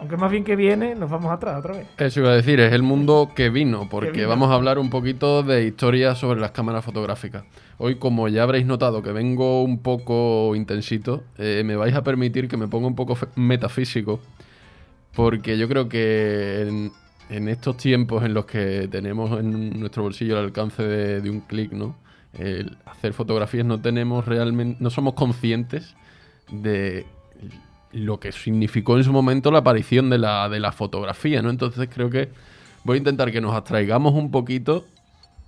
Aunque más bien que viene, nos vamos atrás otra vez. Eso iba a decir, es el mundo que vino, porque vino. vamos a hablar un poquito de historia sobre las cámaras fotográficas. Hoy, como ya habréis notado que vengo un poco intensito, eh, me vais a permitir que me ponga un poco metafísico, porque yo creo que en, estos tiempos en los que tenemos en nuestro bolsillo el alcance de, de un clic, ¿no? El hacer fotografías no tenemos realmente, no somos conscientes de lo que significó en su momento la aparición de la, de la fotografía, ¿no? Entonces creo que voy a intentar que nos abstraigamos un poquito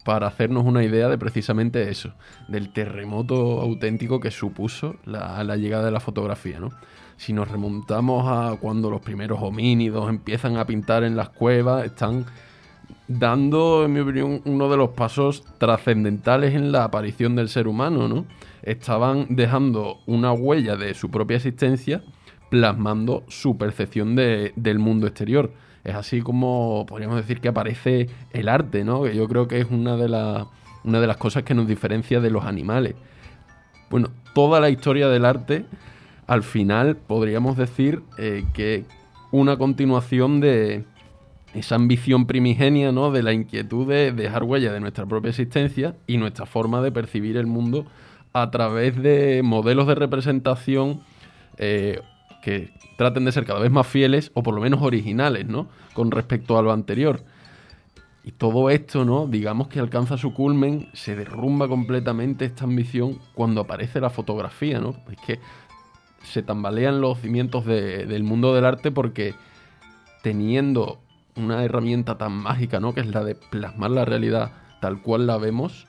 para hacernos una idea de precisamente eso, del terremoto auténtico que supuso la, la llegada de la fotografía, ¿no? Si nos remontamos a cuando los primeros homínidos empiezan a pintar en las cuevas, están dando, en mi opinión, uno de los pasos trascendentales en la aparición del ser humano, ¿no? Estaban dejando una huella de su propia existencia, plasmando su percepción de- del mundo exterior. Es así como podríamos decir que aparece el arte, ¿no? Que yo creo que es una de, las una de las cosas que nos diferencia de los animales. Bueno, toda la historia del arte, al final podríamos decir eh, que una continuación de esa ambición primigenia, ¿no? De la inquietud de dejar huella de nuestra propia existencia y nuestra forma de percibir el mundo a través de modelos de representación eh, que traten de ser cada vez más fieles o por lo menos originales, ¿no? Con respecto a lo anterior. Y todo esto, ¿no? Digamos que alcanza su culmen, se derrumba completamente esta ambición cuando aparece la fotografía, ¿no? Es que se tambalean los cimientos de- del mundo del arte porque teniendo una herramienta tan mágica, ¿no? Que es la de plasmar la realidad tal cual la vemos,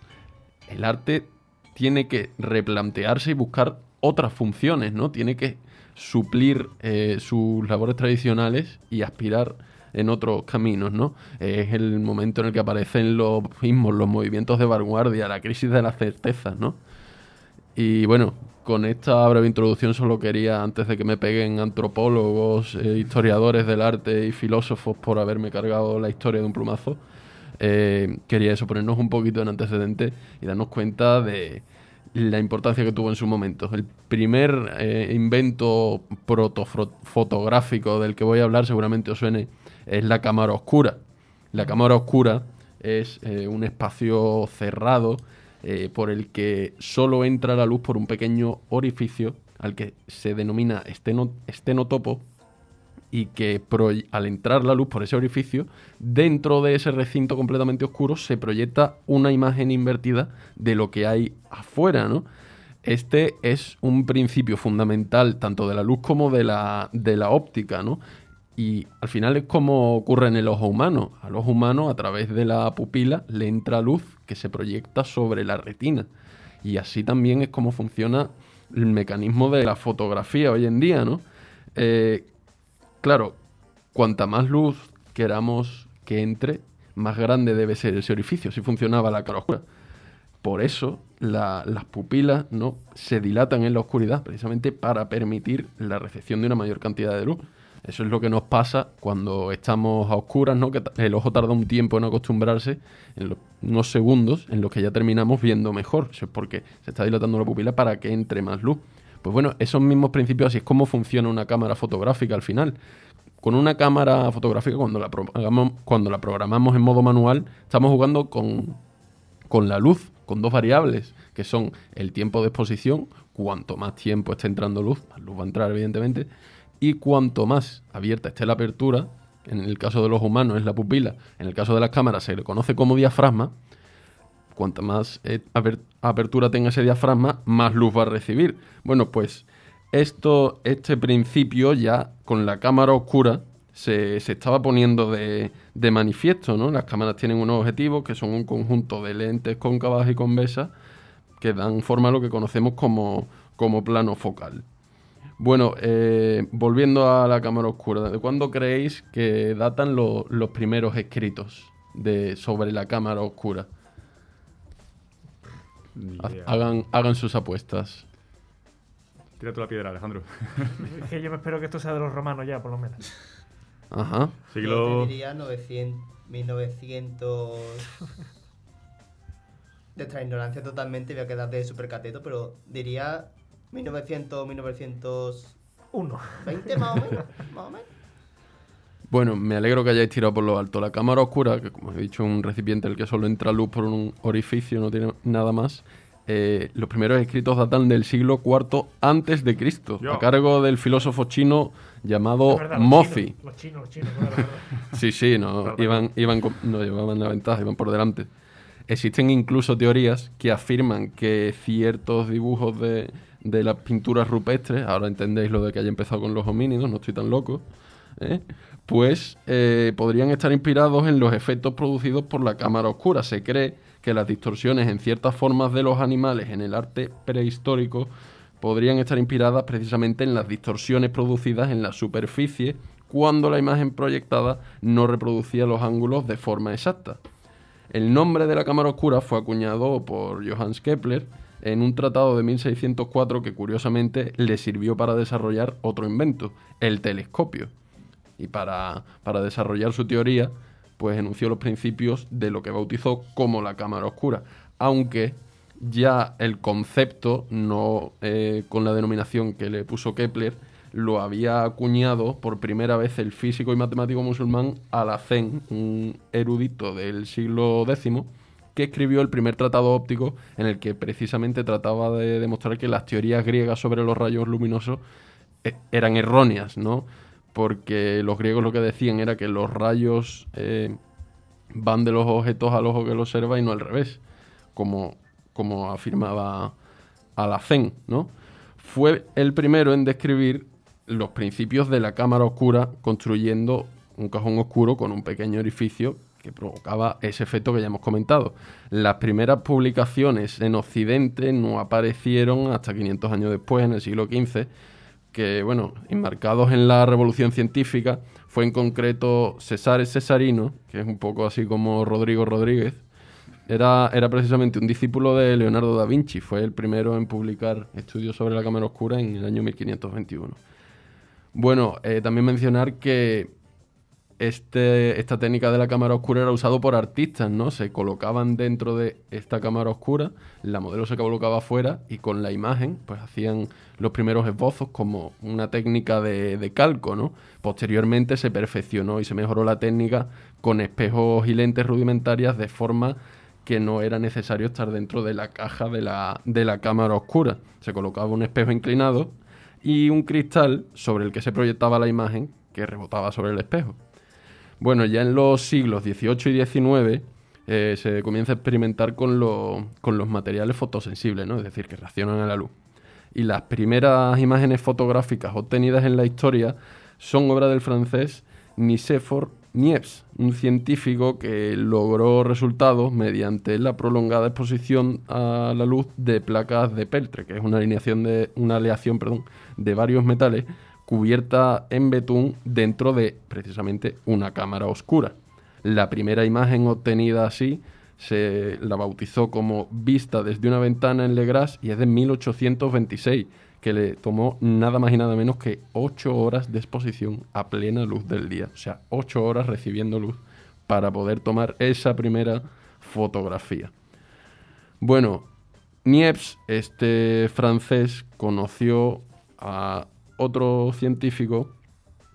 el arte tiene que replantearse y buscar otras funciones, ¿no? Tiene que suplir eh, sus labores tradicionales y aspirar en otros caminos, ¿no? Es el momento en el que aparecen los mismos, los movimientos de vanguardia, la crisis de las certezas, ¿no? Y bueno, con esta breve introducción solo quería, antes de que me peguen antropólogos, eh, historiadores del arte y filósofos por haberme cargado la historia de un plumazo, eh, quería eso, ponernos un poquito en antecedente y darnos cuenta de la importancia que tuvo en su momento. El primer eh, invento protofotográfico del que voy a hablar, seguramente os suene, es la cámara oscura. La cámara oscura es un espacio cerrado eh, por el que solo entra la luz por un pequeño orificio al que se denomina esteno- estenotopo y que al entrar la luz por ese orificio, dentro de ese recinto completamente oscuro se proyecta una imagen invertida de lo que hay afuera, ¿no? Este es un principio fundamental tanto de la luz como de la, de la óptica, ¿no? Y al final es como ocurre en el ojo humano. Al ojo humano, a través de la pupila, le entra luz que se proyecta sobre la retina. Y así también es como funciona el mecanismo de la fotografía hoy en día, ¿no? Eh, claro, cuanta más luz queramos que entre, más grande debe ser ese orificio. Así funcionaba la cara oscura. Por eso la- las pupilas no se dilatan en la oscuridad, precisamente para permitir la recepción de una mayor cantidad de luz. Eso es lo que nos pasa cuando estamos a oscuras, ¿no? Que el ojo tarda un tiempo en acostumbrarse, en lo- unos segundos, en los que ya terminamos viendo mejor. Eso es porque se está dilatando la pupila para que entre más luz. Pues bueno, esos mismos principios, así es como funciona una cámara fotográfica al final. con una cámara fotográfica, cuando la, programamos, cuando la programamos en modo manual, estamos jugando con, con la luz, con dos variables, que son el tiempo de exposición, cuanto más tiempo esté entrando luz, más luz va a entrar evidentemente, y cuanto más abierta esté la apertura, en el caso de los humanos es la pupila, en el caso de las cámaras se le conoce como diafragma, cuanta más eh, apertura tenga ese diafragma, más luz va a recibir. Bueno, pues esto, este principio ya con la cámara oscura se, estaba poniendo de, de, manifiesto, ¿no? Las cámaras tienen unos objetivos que son un conjunto de lentes cóncavas y convexas que dan forma a lo que conocemos como, como plano focal. Bueno, eh, volviendo a la cámara oscura, ¿de cuándo creéis que datan los primeros escritos de, sobre la cámara oscura? Hagan, hagan sus apuestas. Tira tú la piedra, Alejandro. es que yo me espero que esto sea de los romanos ya, por lo menos. Ajá. Siglo... Yo diría 900, 1900... De esta ignorancia totalmente, voy a quedar de supercateto, pero diría 1900, 1901. 20 más o menos, más o menos. Bueno, me alegro que hayáis tirado por lo alto. La cámara oscura, que como he dicho es un recipiente en el que solo entra luz por un orificio, no tiene nada más. Eh, los primeros escritos datan del siglo IV antes de Cristo, a cargo del filósofo chino llamado Mozi. Los chinos, los chinos, sí, sí, no, iban, iban, no llevaban la ventaja, iban por delante. Existen incluso teorías que afirman que ciertos dibujos de, de las pinturas rupestres, ahora entendéis lo de que haya empezado con los homínidos, no estoy tan loco, ¿eh? pues eh, podrían estar inspirados en los efectos producidos por la cámara oscura. Se cree que las distorsiones en ciertas formas de los animales en el arte prehistórico podrían estar inspiradas precisamente en las distorsiones producidas en la superficie cuando la imagen proyectada no reproducía los ángulos de forma exacta. El nombre de la cámara oscura fue acuñado por Johannes Kepler en un tratado de 1604 que curiosamente le sirvió para desarrollar otro invento, el telescopio. Y para, desarrollar su teoría, pues enunció los principios de lo que bautizó como la cámara oscura, aunque ya el concepto, no eh, con la denominación que le puso Kepler, lo había acuñado por primera vez el físico y matemático musulmán Alacén, un erudito del siglo X, que escribió el primer tratado óptico en el que precisamente trataba de demostrar que las teorías griegas sobre los rayos luminosos eh, eran erróneas, ¿no? Porque los griegos lo que decían era que los rayos eh, van de los objetos al ojo que los observa y no al revés, como, como afirmaba Alacén, ¿no? Fue el primero en describir los principios de la cámara oscura construyendo un cajón oscuro con un pequeño orificio que provocaba ese efecto que ya hemos comentado. Las primeras publicaciones en Occidente no aparecieron hasta 500 años después, en el siglo XV, que, bueno, enmarcados en la revolución científica, fue en concreto César Cesarino, que es un poco así como Rodrigo Rodríguez, era, era precisamente un discípulo de Leonardo da Vinci, fue el primero en publicar estudios sobre la cámara oscura en el año 1521. Bueno, eh, también mencionar que este, esta técnica de la cámara oscura era usado por artistas, ¿no? Se colocaban dentro de esta cámara oscura, la modelo se colocaba afuera y con la imagen pues hacían los primeros esbozos como una técnica de, de calco, ¿no? Posteriormente se perfeccionó y se mejoró la técnica con espejos y lentes rudimentarias de forma que no era necesario estar dentro de la caja de la, de la cámara oscura. Se colocaba un espejo inclinado y un cristal sobre el que se proyectaba la imagen que rebotaba sobre el espejo. Bueno, ya en los siglos XVIII y XIX eh, se comienza a experimentar con, con los materiales fotosensibles, ¿no? es decir, que reaccionan a la luz. Y las primeras imágenes fotográficas obtenidas en la historia son obra del francés Nicéphore Niepce, un científico que logró resultados mediante la prolongada exposición a la luz de placas de peltre, que es una, alineación de, una aleación perdón, de varios metales cubierta en betún dentro de precisamente una cámara oscura. La primera imagen obtenida así se la bautizó como Vista desde una ventana en Legras y es de 1826, que le tomó nada más y nada menos que 8 horas de exposición a plena luz del día. O sea, 8 horas recibiendo luz para poder tomar esa primera fotografía. Bueno, Niepce, este francés, conoció a otro científico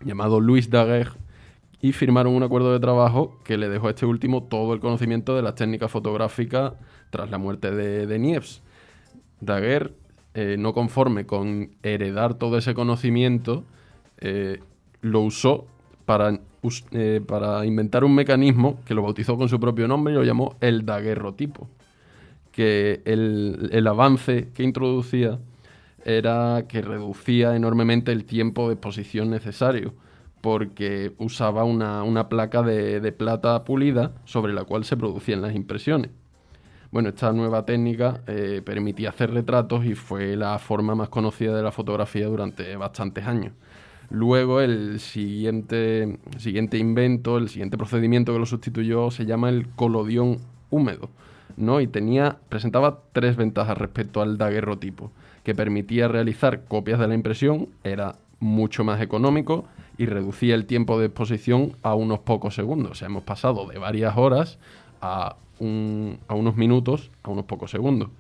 llamado Louis Daguerre y firmaron un acuerdo de trabajo que le dejó a este último todo el conocimiento de las técnicas fotográficas tras la muerte de, de Niepce. Daguerre, eh, no conforme con heredar todo ese conocimiento, eh, lo usó para, eh, para inventar un mecanismo que lo bautizó con su propio nombre y lo llamó el daguerrotipo. Que el, el avance que introducía era que reducía enormemente el tiempo de exposición necesario, porque usaba una, una placa de, de plata pulida sobre la cual se producían las impresiones. Bueno, esta nueva técnica eh, permitía hacer retratos y fue la forma más conocida de la fotografía durante bastantes años. Luego el siguiente, siguiente invento, el siguiente procedimiento que lo sustituyó se llama el colodión húmedo, ¿no? Y tenía, presentaba tres ventajas respecto al daguerrotipo, que permitía realizar copias de la impresión, era mucho más económico y reducía el tiempo de exposición a unos pocos segundos. Hemos pasado de varias horas a, un- a unos minutos, a unos pocos segundos.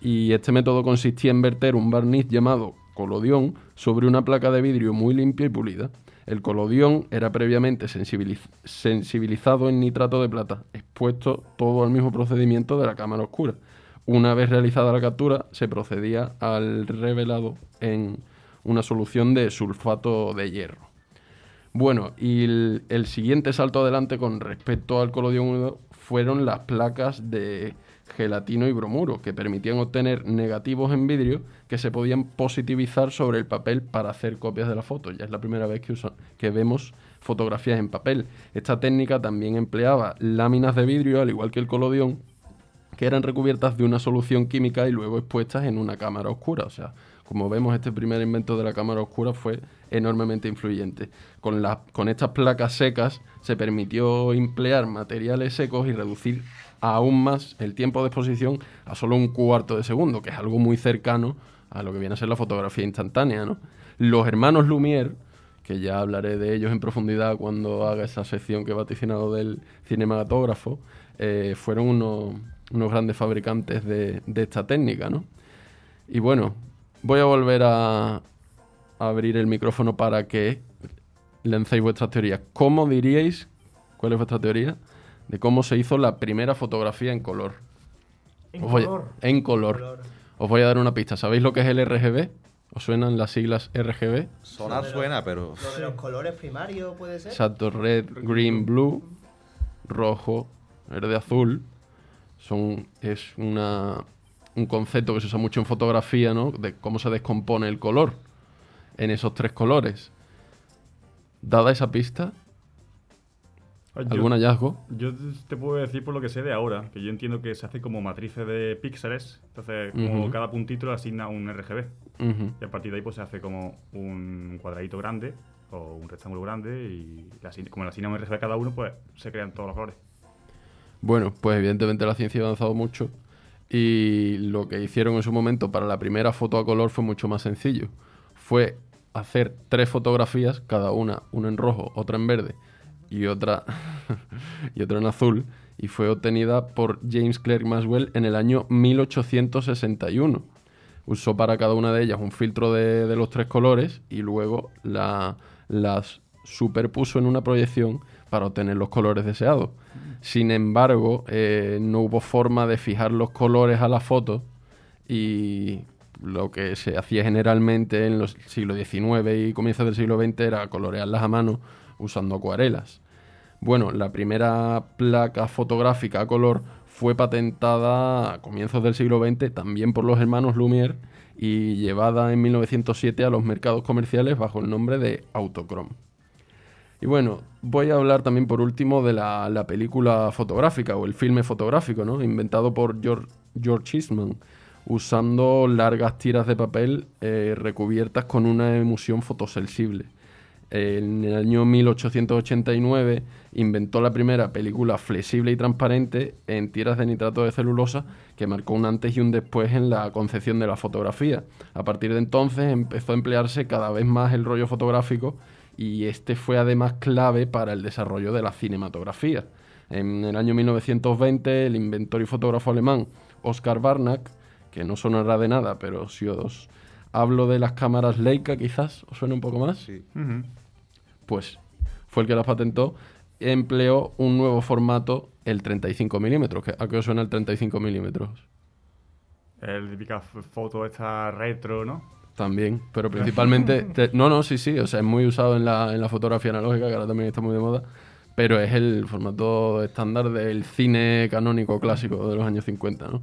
Y este método consistía en verter un barniz llamado colodión sobre una placa de vidrio muy limpia y pulida. El colodión era previamente sensibiliz- sensibilizado en nitrato de plata, expuesto todo al mismo procedimiento de la cámara oscura. Una vez realizada la captura, se procedía al revelado en una solución de sulfato de hierro. Bueno, y el, siguiente salto adelante con respecto al colodión húmedo fueron las placas de gelatino y bromuro, que permitían obtener negativos en vidrio que se podían positivizar sobre el papel para hacer copias de la foto. Ya es la primera vez que, que vemos fotografías en papel. Esta técnica también empleaba láminas de vidrio, al igual que el colodión, que eran recubiertas de una solución química y luego expuestas en una cámara oscura. O sea, como vemos, este primer invento de la cámara oscura fue enormemente influyente. Con, con estas placas secas se permitió emplear materiales secos y reducir aún más el tiempo de exposición a solo un cuarto de segundo, que es algo muy cercano a lo que viene a ser la fotografía instantánea. ¿no? Los hermanos Lumière, que ya hablaré de ellos en profundidad cuando haga esa sección que he vaticinado del cinematógrafo, eh, fueron unos, unos grandes fabricantes de, de esta técnica, ¿no? Y bueno, voy a volver a, a abrir el micrófono para que lancéis vuestras teorías. ¿Cómo diríais, cuál es vuestra teoría, de cómo se hizo la primera fotografía en color? En voy- color. en color. Os voy a dar una pista. ¿Sabéis lo que es el RGB? ¿Os suenan las siglas RGB? Sonar suena, pero. Lo de los colores primarios puede ser. Exacto, red, green, blue, rojo, verde, azul. Son, es una, un concepto que se usa mucho en fotografía, ¿no? De cómo se descompone el color en esos tres colores. Dada esa pista, Yo- ¿algún hallazgo? Yo te puedo decir por lo que sé de ahora, que yo entiendo que se hace como matrices de píxeles, entonces como cada puntito le asigna un RGB. Y a partir de ahí pues se hace como un cuadradito grande o un rectángulo grande y le asigna- como le asigna un RGB a cada uno, pues se crean todos los colores. Bueno, pues evidentemente la ciencia ha avanzado mucho y lo que hicieron en su momento para la primera foto a color fue mucho más sencillo. Fue hacer tres fotografías, cada una, una en rojo, otra en verde y otra, y otra en azul, y fue obtenida por James Clerk Maxwell en el año 1861. Usó para cada una de ellas un filtro de, los tres colores y luego la- las superpuso en una proyección para obtener los colores deseados. Sin embargo, eh, no hubo forma de fijar los colores a la foto y lo que se hacía generalmente en los siglos XIX y comienzos del siglo XX era colorearlas a mano usando acuarelas. Bueno, la primera placa fotográfica a color fue patentada a comienzos del siglo XX también por los hermanos Lumière y llevada en 1907 a los mercados comerciales bajo el nombre de Autochrome. Y bueno, voy a hablar también por último de la, la película fotográfica o el filme fotográfico, ¿no? Inventado por George, George Eastman, usando largas tiras de papel eh, recubiertas con una emulsión fotosensible. En el año 1889 inventó la primera película flexible y transparente en tiras de nitrato de celulosa que marcó un antes y un después en la concepción de la fotografía. A partir de entonces empezó a emplearse cada vez más el rollo fotográfico y este fue además clave para el desarrollo de la cinematografía. En el año 1920 el inventor y fotógrafo alemán Oskar Barnack, que no sonará de nada, pero si os hablo de las cámaras Leica quizás os suena un poco más. Sí. Pues fue el que las patentó, empleó un nuevo formato, el 35 milímetros. ¿A qué os suena el 35 milímetros? El típica foto esta retro, ¿no? También, pero principalmente... no, no, sí, sí, o sea, es muy usado en la, en la fotografía analógica, que ahora también está muy de moda, pero es el formato estándar del cine canónico clásico de los años 50, ¿no?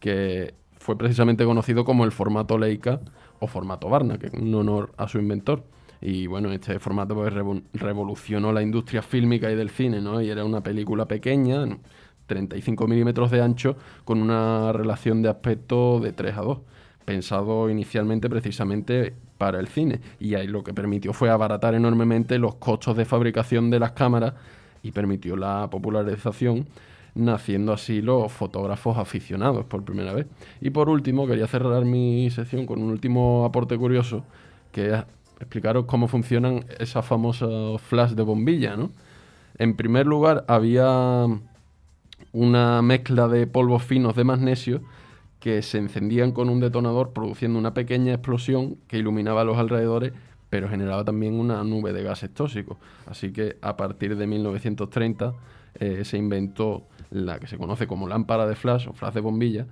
Que fue precisamente conocido como el formato Leica o formato Barna, que es un honor a su inventor. Y bueno, este formato pues, revolucionó la industria fílmica y del cine, ¿no? Y era una película pequeña, 35 milímetros de ancho, con una relación de aspecto de 3 a 2, pensado inicialmente precisamente para el cine. Y ahí lo que permitió fue abaratar enormemente los costos de fabricación de las cámaras y permitió la popularización naciendo así los fotógrafos aficionados por primera vez. Y por último, quería cerrar mi sección con un último aporte curioso, que es explicaros cómo funcionan esas famosas flash de bombilla, ¿no? En primer lugar, había una mezcla de polvos finos de magnesio que se encendían con un detonador produciendo una pequeña explosión que iluminaba los alrededores pero generaba también una nube de gases tóxicos. Así que a partir de 1930 eh, se inventó la que se conoce como lámpara de flash o flash de bombilla,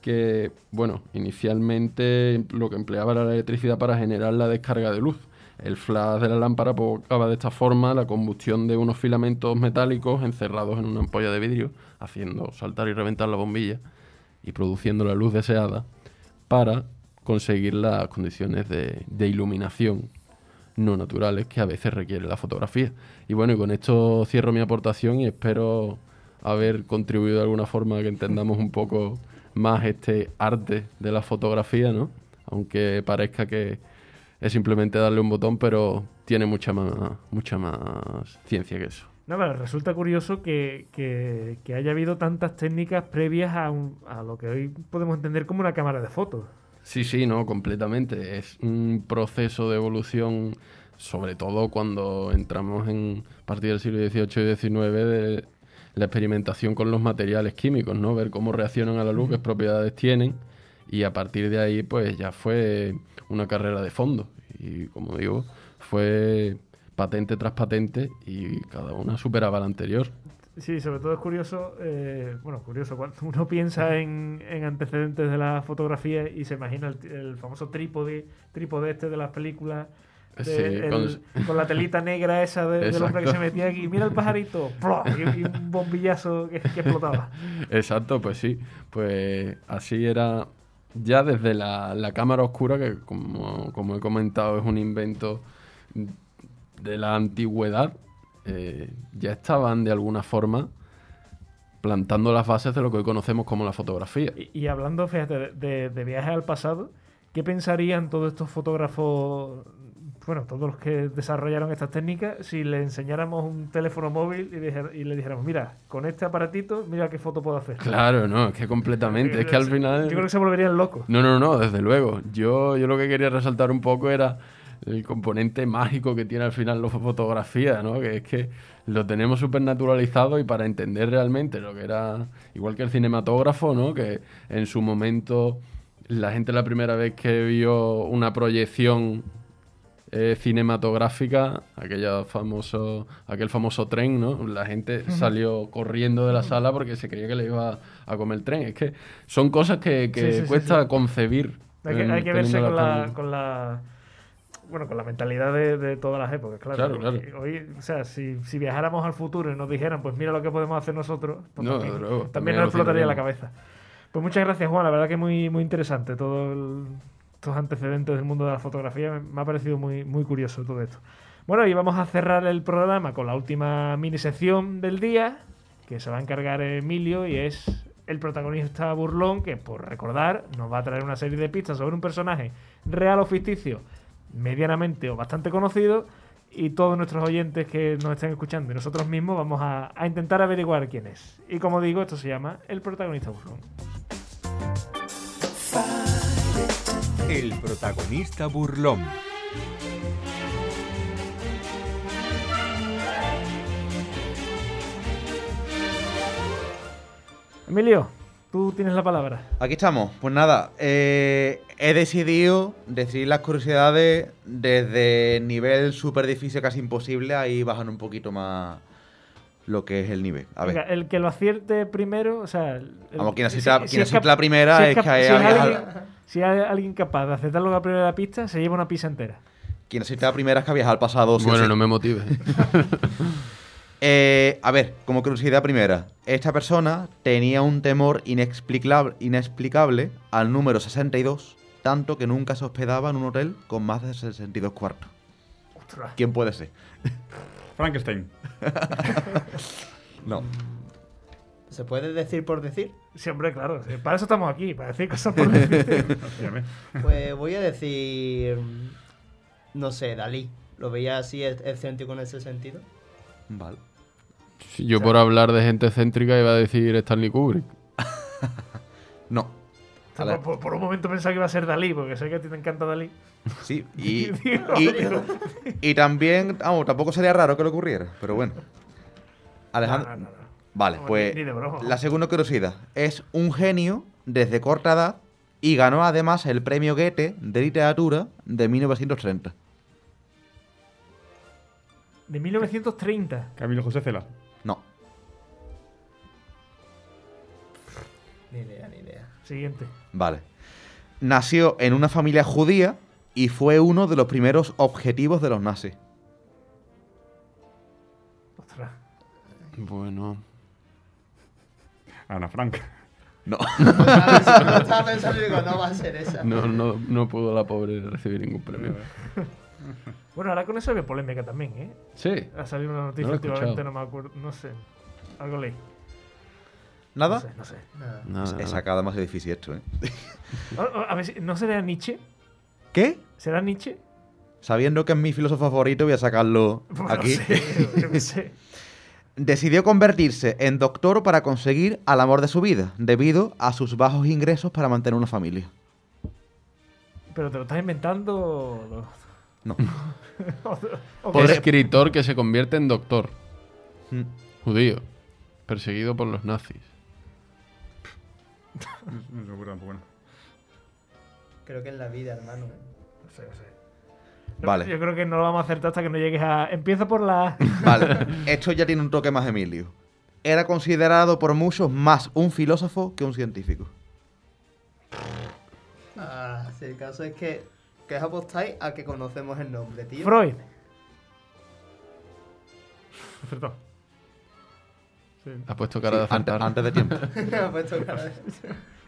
que, bueno, inicialmente lo que empleaba era la electricidad para generar la descarga de luz. El flash de la lámpara provocaba de esta forma la combustión de unos filamentos metálicos encerrados en una ampolla de vidrio, haciendo saltar y reventar la bombilla y produciendo la luz deseada para conseguir las condiciones de, iluminación no naturales que a veces requiere la fotografía. Y bueno, y con esto cierro mi aportación y espero haber contribuido de alguna forma a que entendamos un poco más este arte de la fotografía, ¿no? Aunque parezca que es simplemente darle un botón, pero tiene mucha más, mucha más ciencia que eso. Pero resulta curioso que, que, haya habido tantas técnicas previas a, a lo que hoy podemos entender como una cámara de fotos. Sí, sí, no, completamente. Es un proceso de evolución, sobre todo cuando entramos en a partir del siglo XVIII y XIX, de la experimentación con los materiales químicos, ¿no? Ver cómo reaccionan a la luz, qué propiedades tienen, y a partir de ahí, pues ya fue una carrera de fondo. Y como digo, fue patente tras patente y cada una superaba la anterior. Sí, sobre todo es curioso, eh, bueno, curioso, cuando uno piensa en, antecedentes de la fotografía y se imagina el, famoso trípode, trípode este de las películas, con... la telita negra esa de, del hombre que se metía aquí, mira el pajarito, y, un bombillazo que, explotaba. Exacto, pues sí, pues así era ya desde la, la cámara oscura, que como, como he comentado es un invento de la antigüedad, eh, ya estaban de alguna forma plantando las bases de lo que hoy conocemos como la fotografía. Y, hablando, fíjate, de, de viajes al pasado, ¿qué pensarían todos estos fotógrafos, bueno, todos los que desarrollaron estas técnicas, si le enseñáramos un teléfono móvil y, le dijéramos, mira, con este aparatito, mira qué foto puedo hacer? Claro, no, es que completamente, es que al final... Yo creo que se volverían locos. No, no, no, desde luego. Yo, yo lo que quería resaltar un poco era el componente mágico que tiene al final la fotografía, ¿no? Que es que lo tenemos súper naturalizado y para entender realmente lo que era, igual que el cinematógrafo, ¿no? Que en su momento la gente la primera vez que vio una proyección eh, cinematográfica, aquella famoso, aquel famoso tren, ¿no? La gente salió corriendo de la sala porque se creía que le iba a comer el tren. Es que son cosas que, cuesta concebir. Hay que, hay que verse con la bueno, con la mentalidad de, todas las épocas, claro. Hoy, o sea, si, si, viajáramos al futuro y nos dijeran, pues mira lo que podemos hacer nosotros, pues también, nos explotaría la cabeza. Pues muchas gracias, Juan. La verdad que es muy, muy interesante todo estos antecedentes del mundo de la fotografía. Me, ha parecido muy, muy curioso todo esto. Bueno, y vamos a cerrar el programa con la última mini sección del día, que se va a encargar Emilio y es el protagonista burlón, que por recordar nos va a traer una serie de pistas sobre un personaje real o ficticio medianamente o bastante conocido y todos nuestros oyentes que nos estén escuchando y nosotros mismos vamos a, intentar averiguar quién es. Y como digo, esto se llama El protagonista burlón. El protagonista burlón. Emilio, tú tienes la palabra. Aquí estamos. Pues nada, eh, he decidido decir las curiosidades desde nivel súper difícil, casi imposible, ahí bajan un poquito más lo que es el nivel. A ver. Venga, el que lo acierte primero, o sea... el- Vamos, quien acierta, si quien la primera si es, que hay si es alguien- si hay alguien capaz de acertarlo la primera pista, se lleva una pizza entera. Quien acierta la primera es que ha viajado al pasado. Bueno, no me motive. Eh, a ver, como curiosidad primera, esta persona tenía un temor inexplicable, inexplicable al número 62, tanto que nunca se hospedaba en un hotel con más de 62 cuartos. Ostras. ¿Quién puede ser? Frankenstein. No. ¿Se puede decir por decir? Sí, hombre, claro. Para eso estamos aquí, para decir cosas por decir. Pues voy a decir. No sé, Dalí. ¿Lo veía así es- excéntrico en ese sentido? Vale. Yo por hablar de gente céntrica iba a decir Stanley Kubrick. No. Por, un momento pensaba que iba a ser Dalí, porque sé que a ti te encanta Dalí. Sí, y, y, también, vamos, tampoco sería raro que le ocurriera, pero bueno. Alejandro. No, no, no, no. Vale, pues ni- ni de broma. la segunda curiosidad. Es un genio desde corta edad y ganó además el premio Goethe de literatura de 1930. De 1930. Camilo José Cela. No. Ni idea, ni idea. Siguiente. Vale. Nació en una familia judía y fue uno de los primeros objetivos de los nazis. Ostras. Bueno. Ana Frank. No. Estaba pensando y digo, no va a ser esa. No, no, no pudo la pobre recibir ningún premio. Bueno, ahora con eso había polémica también, ¿eh? Sí. Ha salido una noticia No últimamente, no me acuerdo, no sé. Algo leí. No ¿Nada? sé, no sé. Nada. Nada, He nada. sacado demasiado difícil esto, ¿eh? A, a- a ver, si- ¿no será Nietzsche? ¿Qué? ¿Será Nietzsche? Sabiendo que es mi filósofo favorito, voy a sacarlo Pues aquí. No sé, yo qué sé. Decidió convertirse en doctor para conseguir al amor de su vida, debido a sus bajos ingresos para mantener una familia. Pero te lo estás inventando. o- No. o- Podré- Escritor que se convierte en doctor. Mm. Judío. Perseguido por los nazis. No se me ocurre tampoco, bueno. Creo que en la vida, hermano. No sé, no sé. No, Vale. Yo creo que no lo vamos a acertar hasta que no llegues a. Empieza por la. Vale, esto ya tiene un toque más Emilio. Era considerado por muchos más un filósofo que un científico. Ah, sí, el caso es que. Que os apostáis a que conocemos el nombre, tío. Freud. Acertado. Sí. Ha puesto cara de Sí, antes, antes de tiempo. Ha puesto cara de-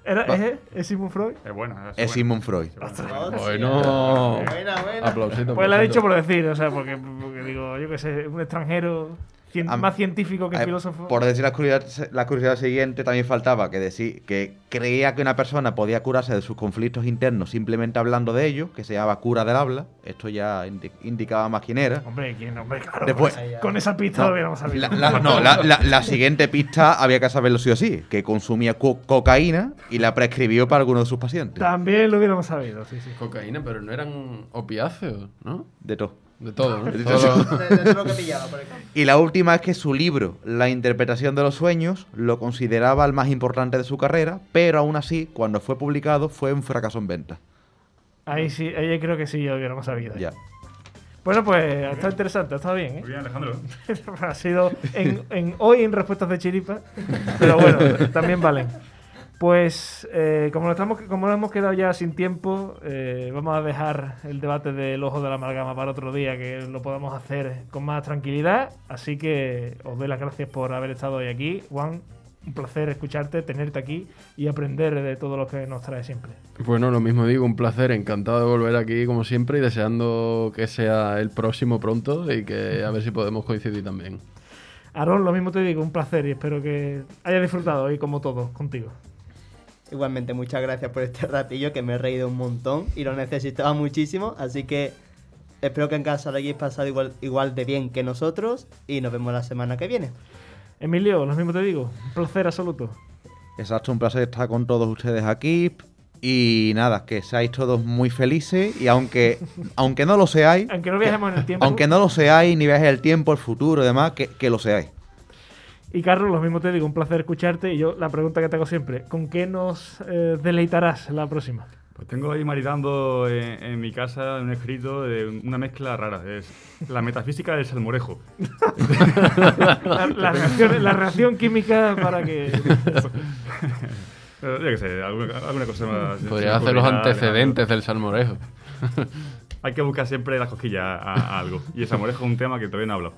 ¿Era. ¿es, ¿Es Sigmund Freud? Es buena. Es buena. Sigmund Freud. Hostia. Bueno. Buena, buena. Aplausito. Pues lo ha aplausito. dicho por decir, o sea, porque, porque digo, yo que sé, un extranjero cien- más científico que Eh, filósofo. Por decir la curiosidad, la curiosidad siguiente, también faltaba que decir que creía que una persona podía curarse de sus conflictos internos simplemente hablando de ellos, que se llamaba cura del habla. Esto ya indi- indicaba más quién era. Hombre, ¿quién? Hombre, claro. Después- con, esa, con esa pista lo hubiéramos sabido. La, la- no, la, la- la siguiente pista había que saberlo sí o sí, que consumía co- cocaína y la prescribió para algunos de sus pacientes. También lo hubiéramos sabido, sí, sí. Cocaína, pero no eran opiáceos, ¿no? De todo. De todo, ¿no? De Todo- De, de todo lo que pillaba, por ejemplo. Y la última es que su libro, La interpretación de los sueños, lo consideraba el más importante de su carrera, pero aún así, cuando fue publicado, fue un fracaso en venta. Ahí sí, ahí creo que sí lo hubiéramos sabido. Ya. Bueno, pues ha estado interesante, ha estado bien, Muy ¿eh? bien, Alejandro. ha sido en, en- hoy en respuestas de chiripa, pero bueno, también valen. Pues eh, como, nos estamos, como nos hemos quedado ya sin tiempo, eh, vamos a dejar el debate del ojo de la amalgama para otro día, que lo podamos hacer con más tranquilidad. Así que os doy las gracias por haber estado hoy aquí. Juan, un placer escucharte, tenerte aquí y aprender de todo lo que nos trae siempre. Bueno, lo mismo digo, un placer, encantado de volver aquí como siempre y deseando que sea el próximo pronto y que a ver si podemos coincidir también. Aarón, lo mismo te digo, un placer y espero que hayas disfrutado hoy como todos contigo. Igualmente, muchas gracias por este ratillo que me he reído un montón y lo necesitaba muchísimo. Así que espero que en casa lo hayáis pasado igual, igual de bien que nosotros y nos vemos la semana que viene. Emilio, lo mismo te digo, un placer absoluto. Exacto, un placer estar con todos ustedes aquí. Y nada, que seáis todos muy felices. Y aunque, aunque no lo seáis, Aunque no viajemos en el tiempo. aunque no lo seáis, ni viajes el tiempo, el futuro y demás, que, que lo seáis. Y Carlos, lo mismo te digo, un placer escucharte. Y yo, la pregunta que te hago siempre, ¿con qué nos eh, deleitarás la próxima? Pues tengo ahí maridando en, en mi casa un escrito de una mezcla rara. Es la metafísica del salmorejo. La, la reacción, la reacción química para que... Yo qué sé, alguna, alguna cosa más. Podría se hacer los antecedentes del salmorejo. Hay que buscar siempre las cosquillas a, algo. Y el salmorejo es un tema que todavía no he hablado.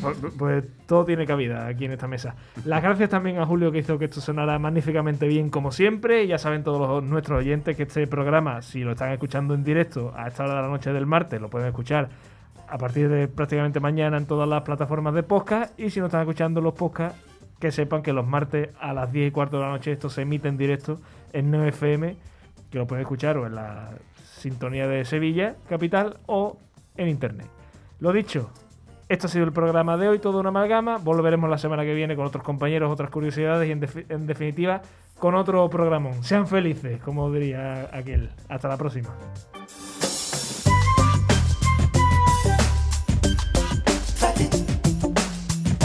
Pues, pues todo tiene cabida aquí en esta mesa. Las gracias también a Julio que hizo que esto sonara magníficamente bien como siempre. Ya saben todos nuestros oyentes que este programa, si lo están escuchando en directo a esta hora de la noche del martes, lo pueden escuchar a partir de prácticamente mañana en todas las plataformas de podcast. Y si no están escuchando los podcasts, que sepan que los martes a las 10 y cuarto de la noche esto se emite en directo en Neo FM, que lo pueden escuchar o en la sintonía de Sevilla, capital, o en internet. Lo dicho, este ha sido el programa de hoy, toda una amalgama. Volveremos la semana que viene con otros compañeros, otras curiosidades y en, en definitiva con otro programón. Sean felices, como diría aquel. Hasta la próxima.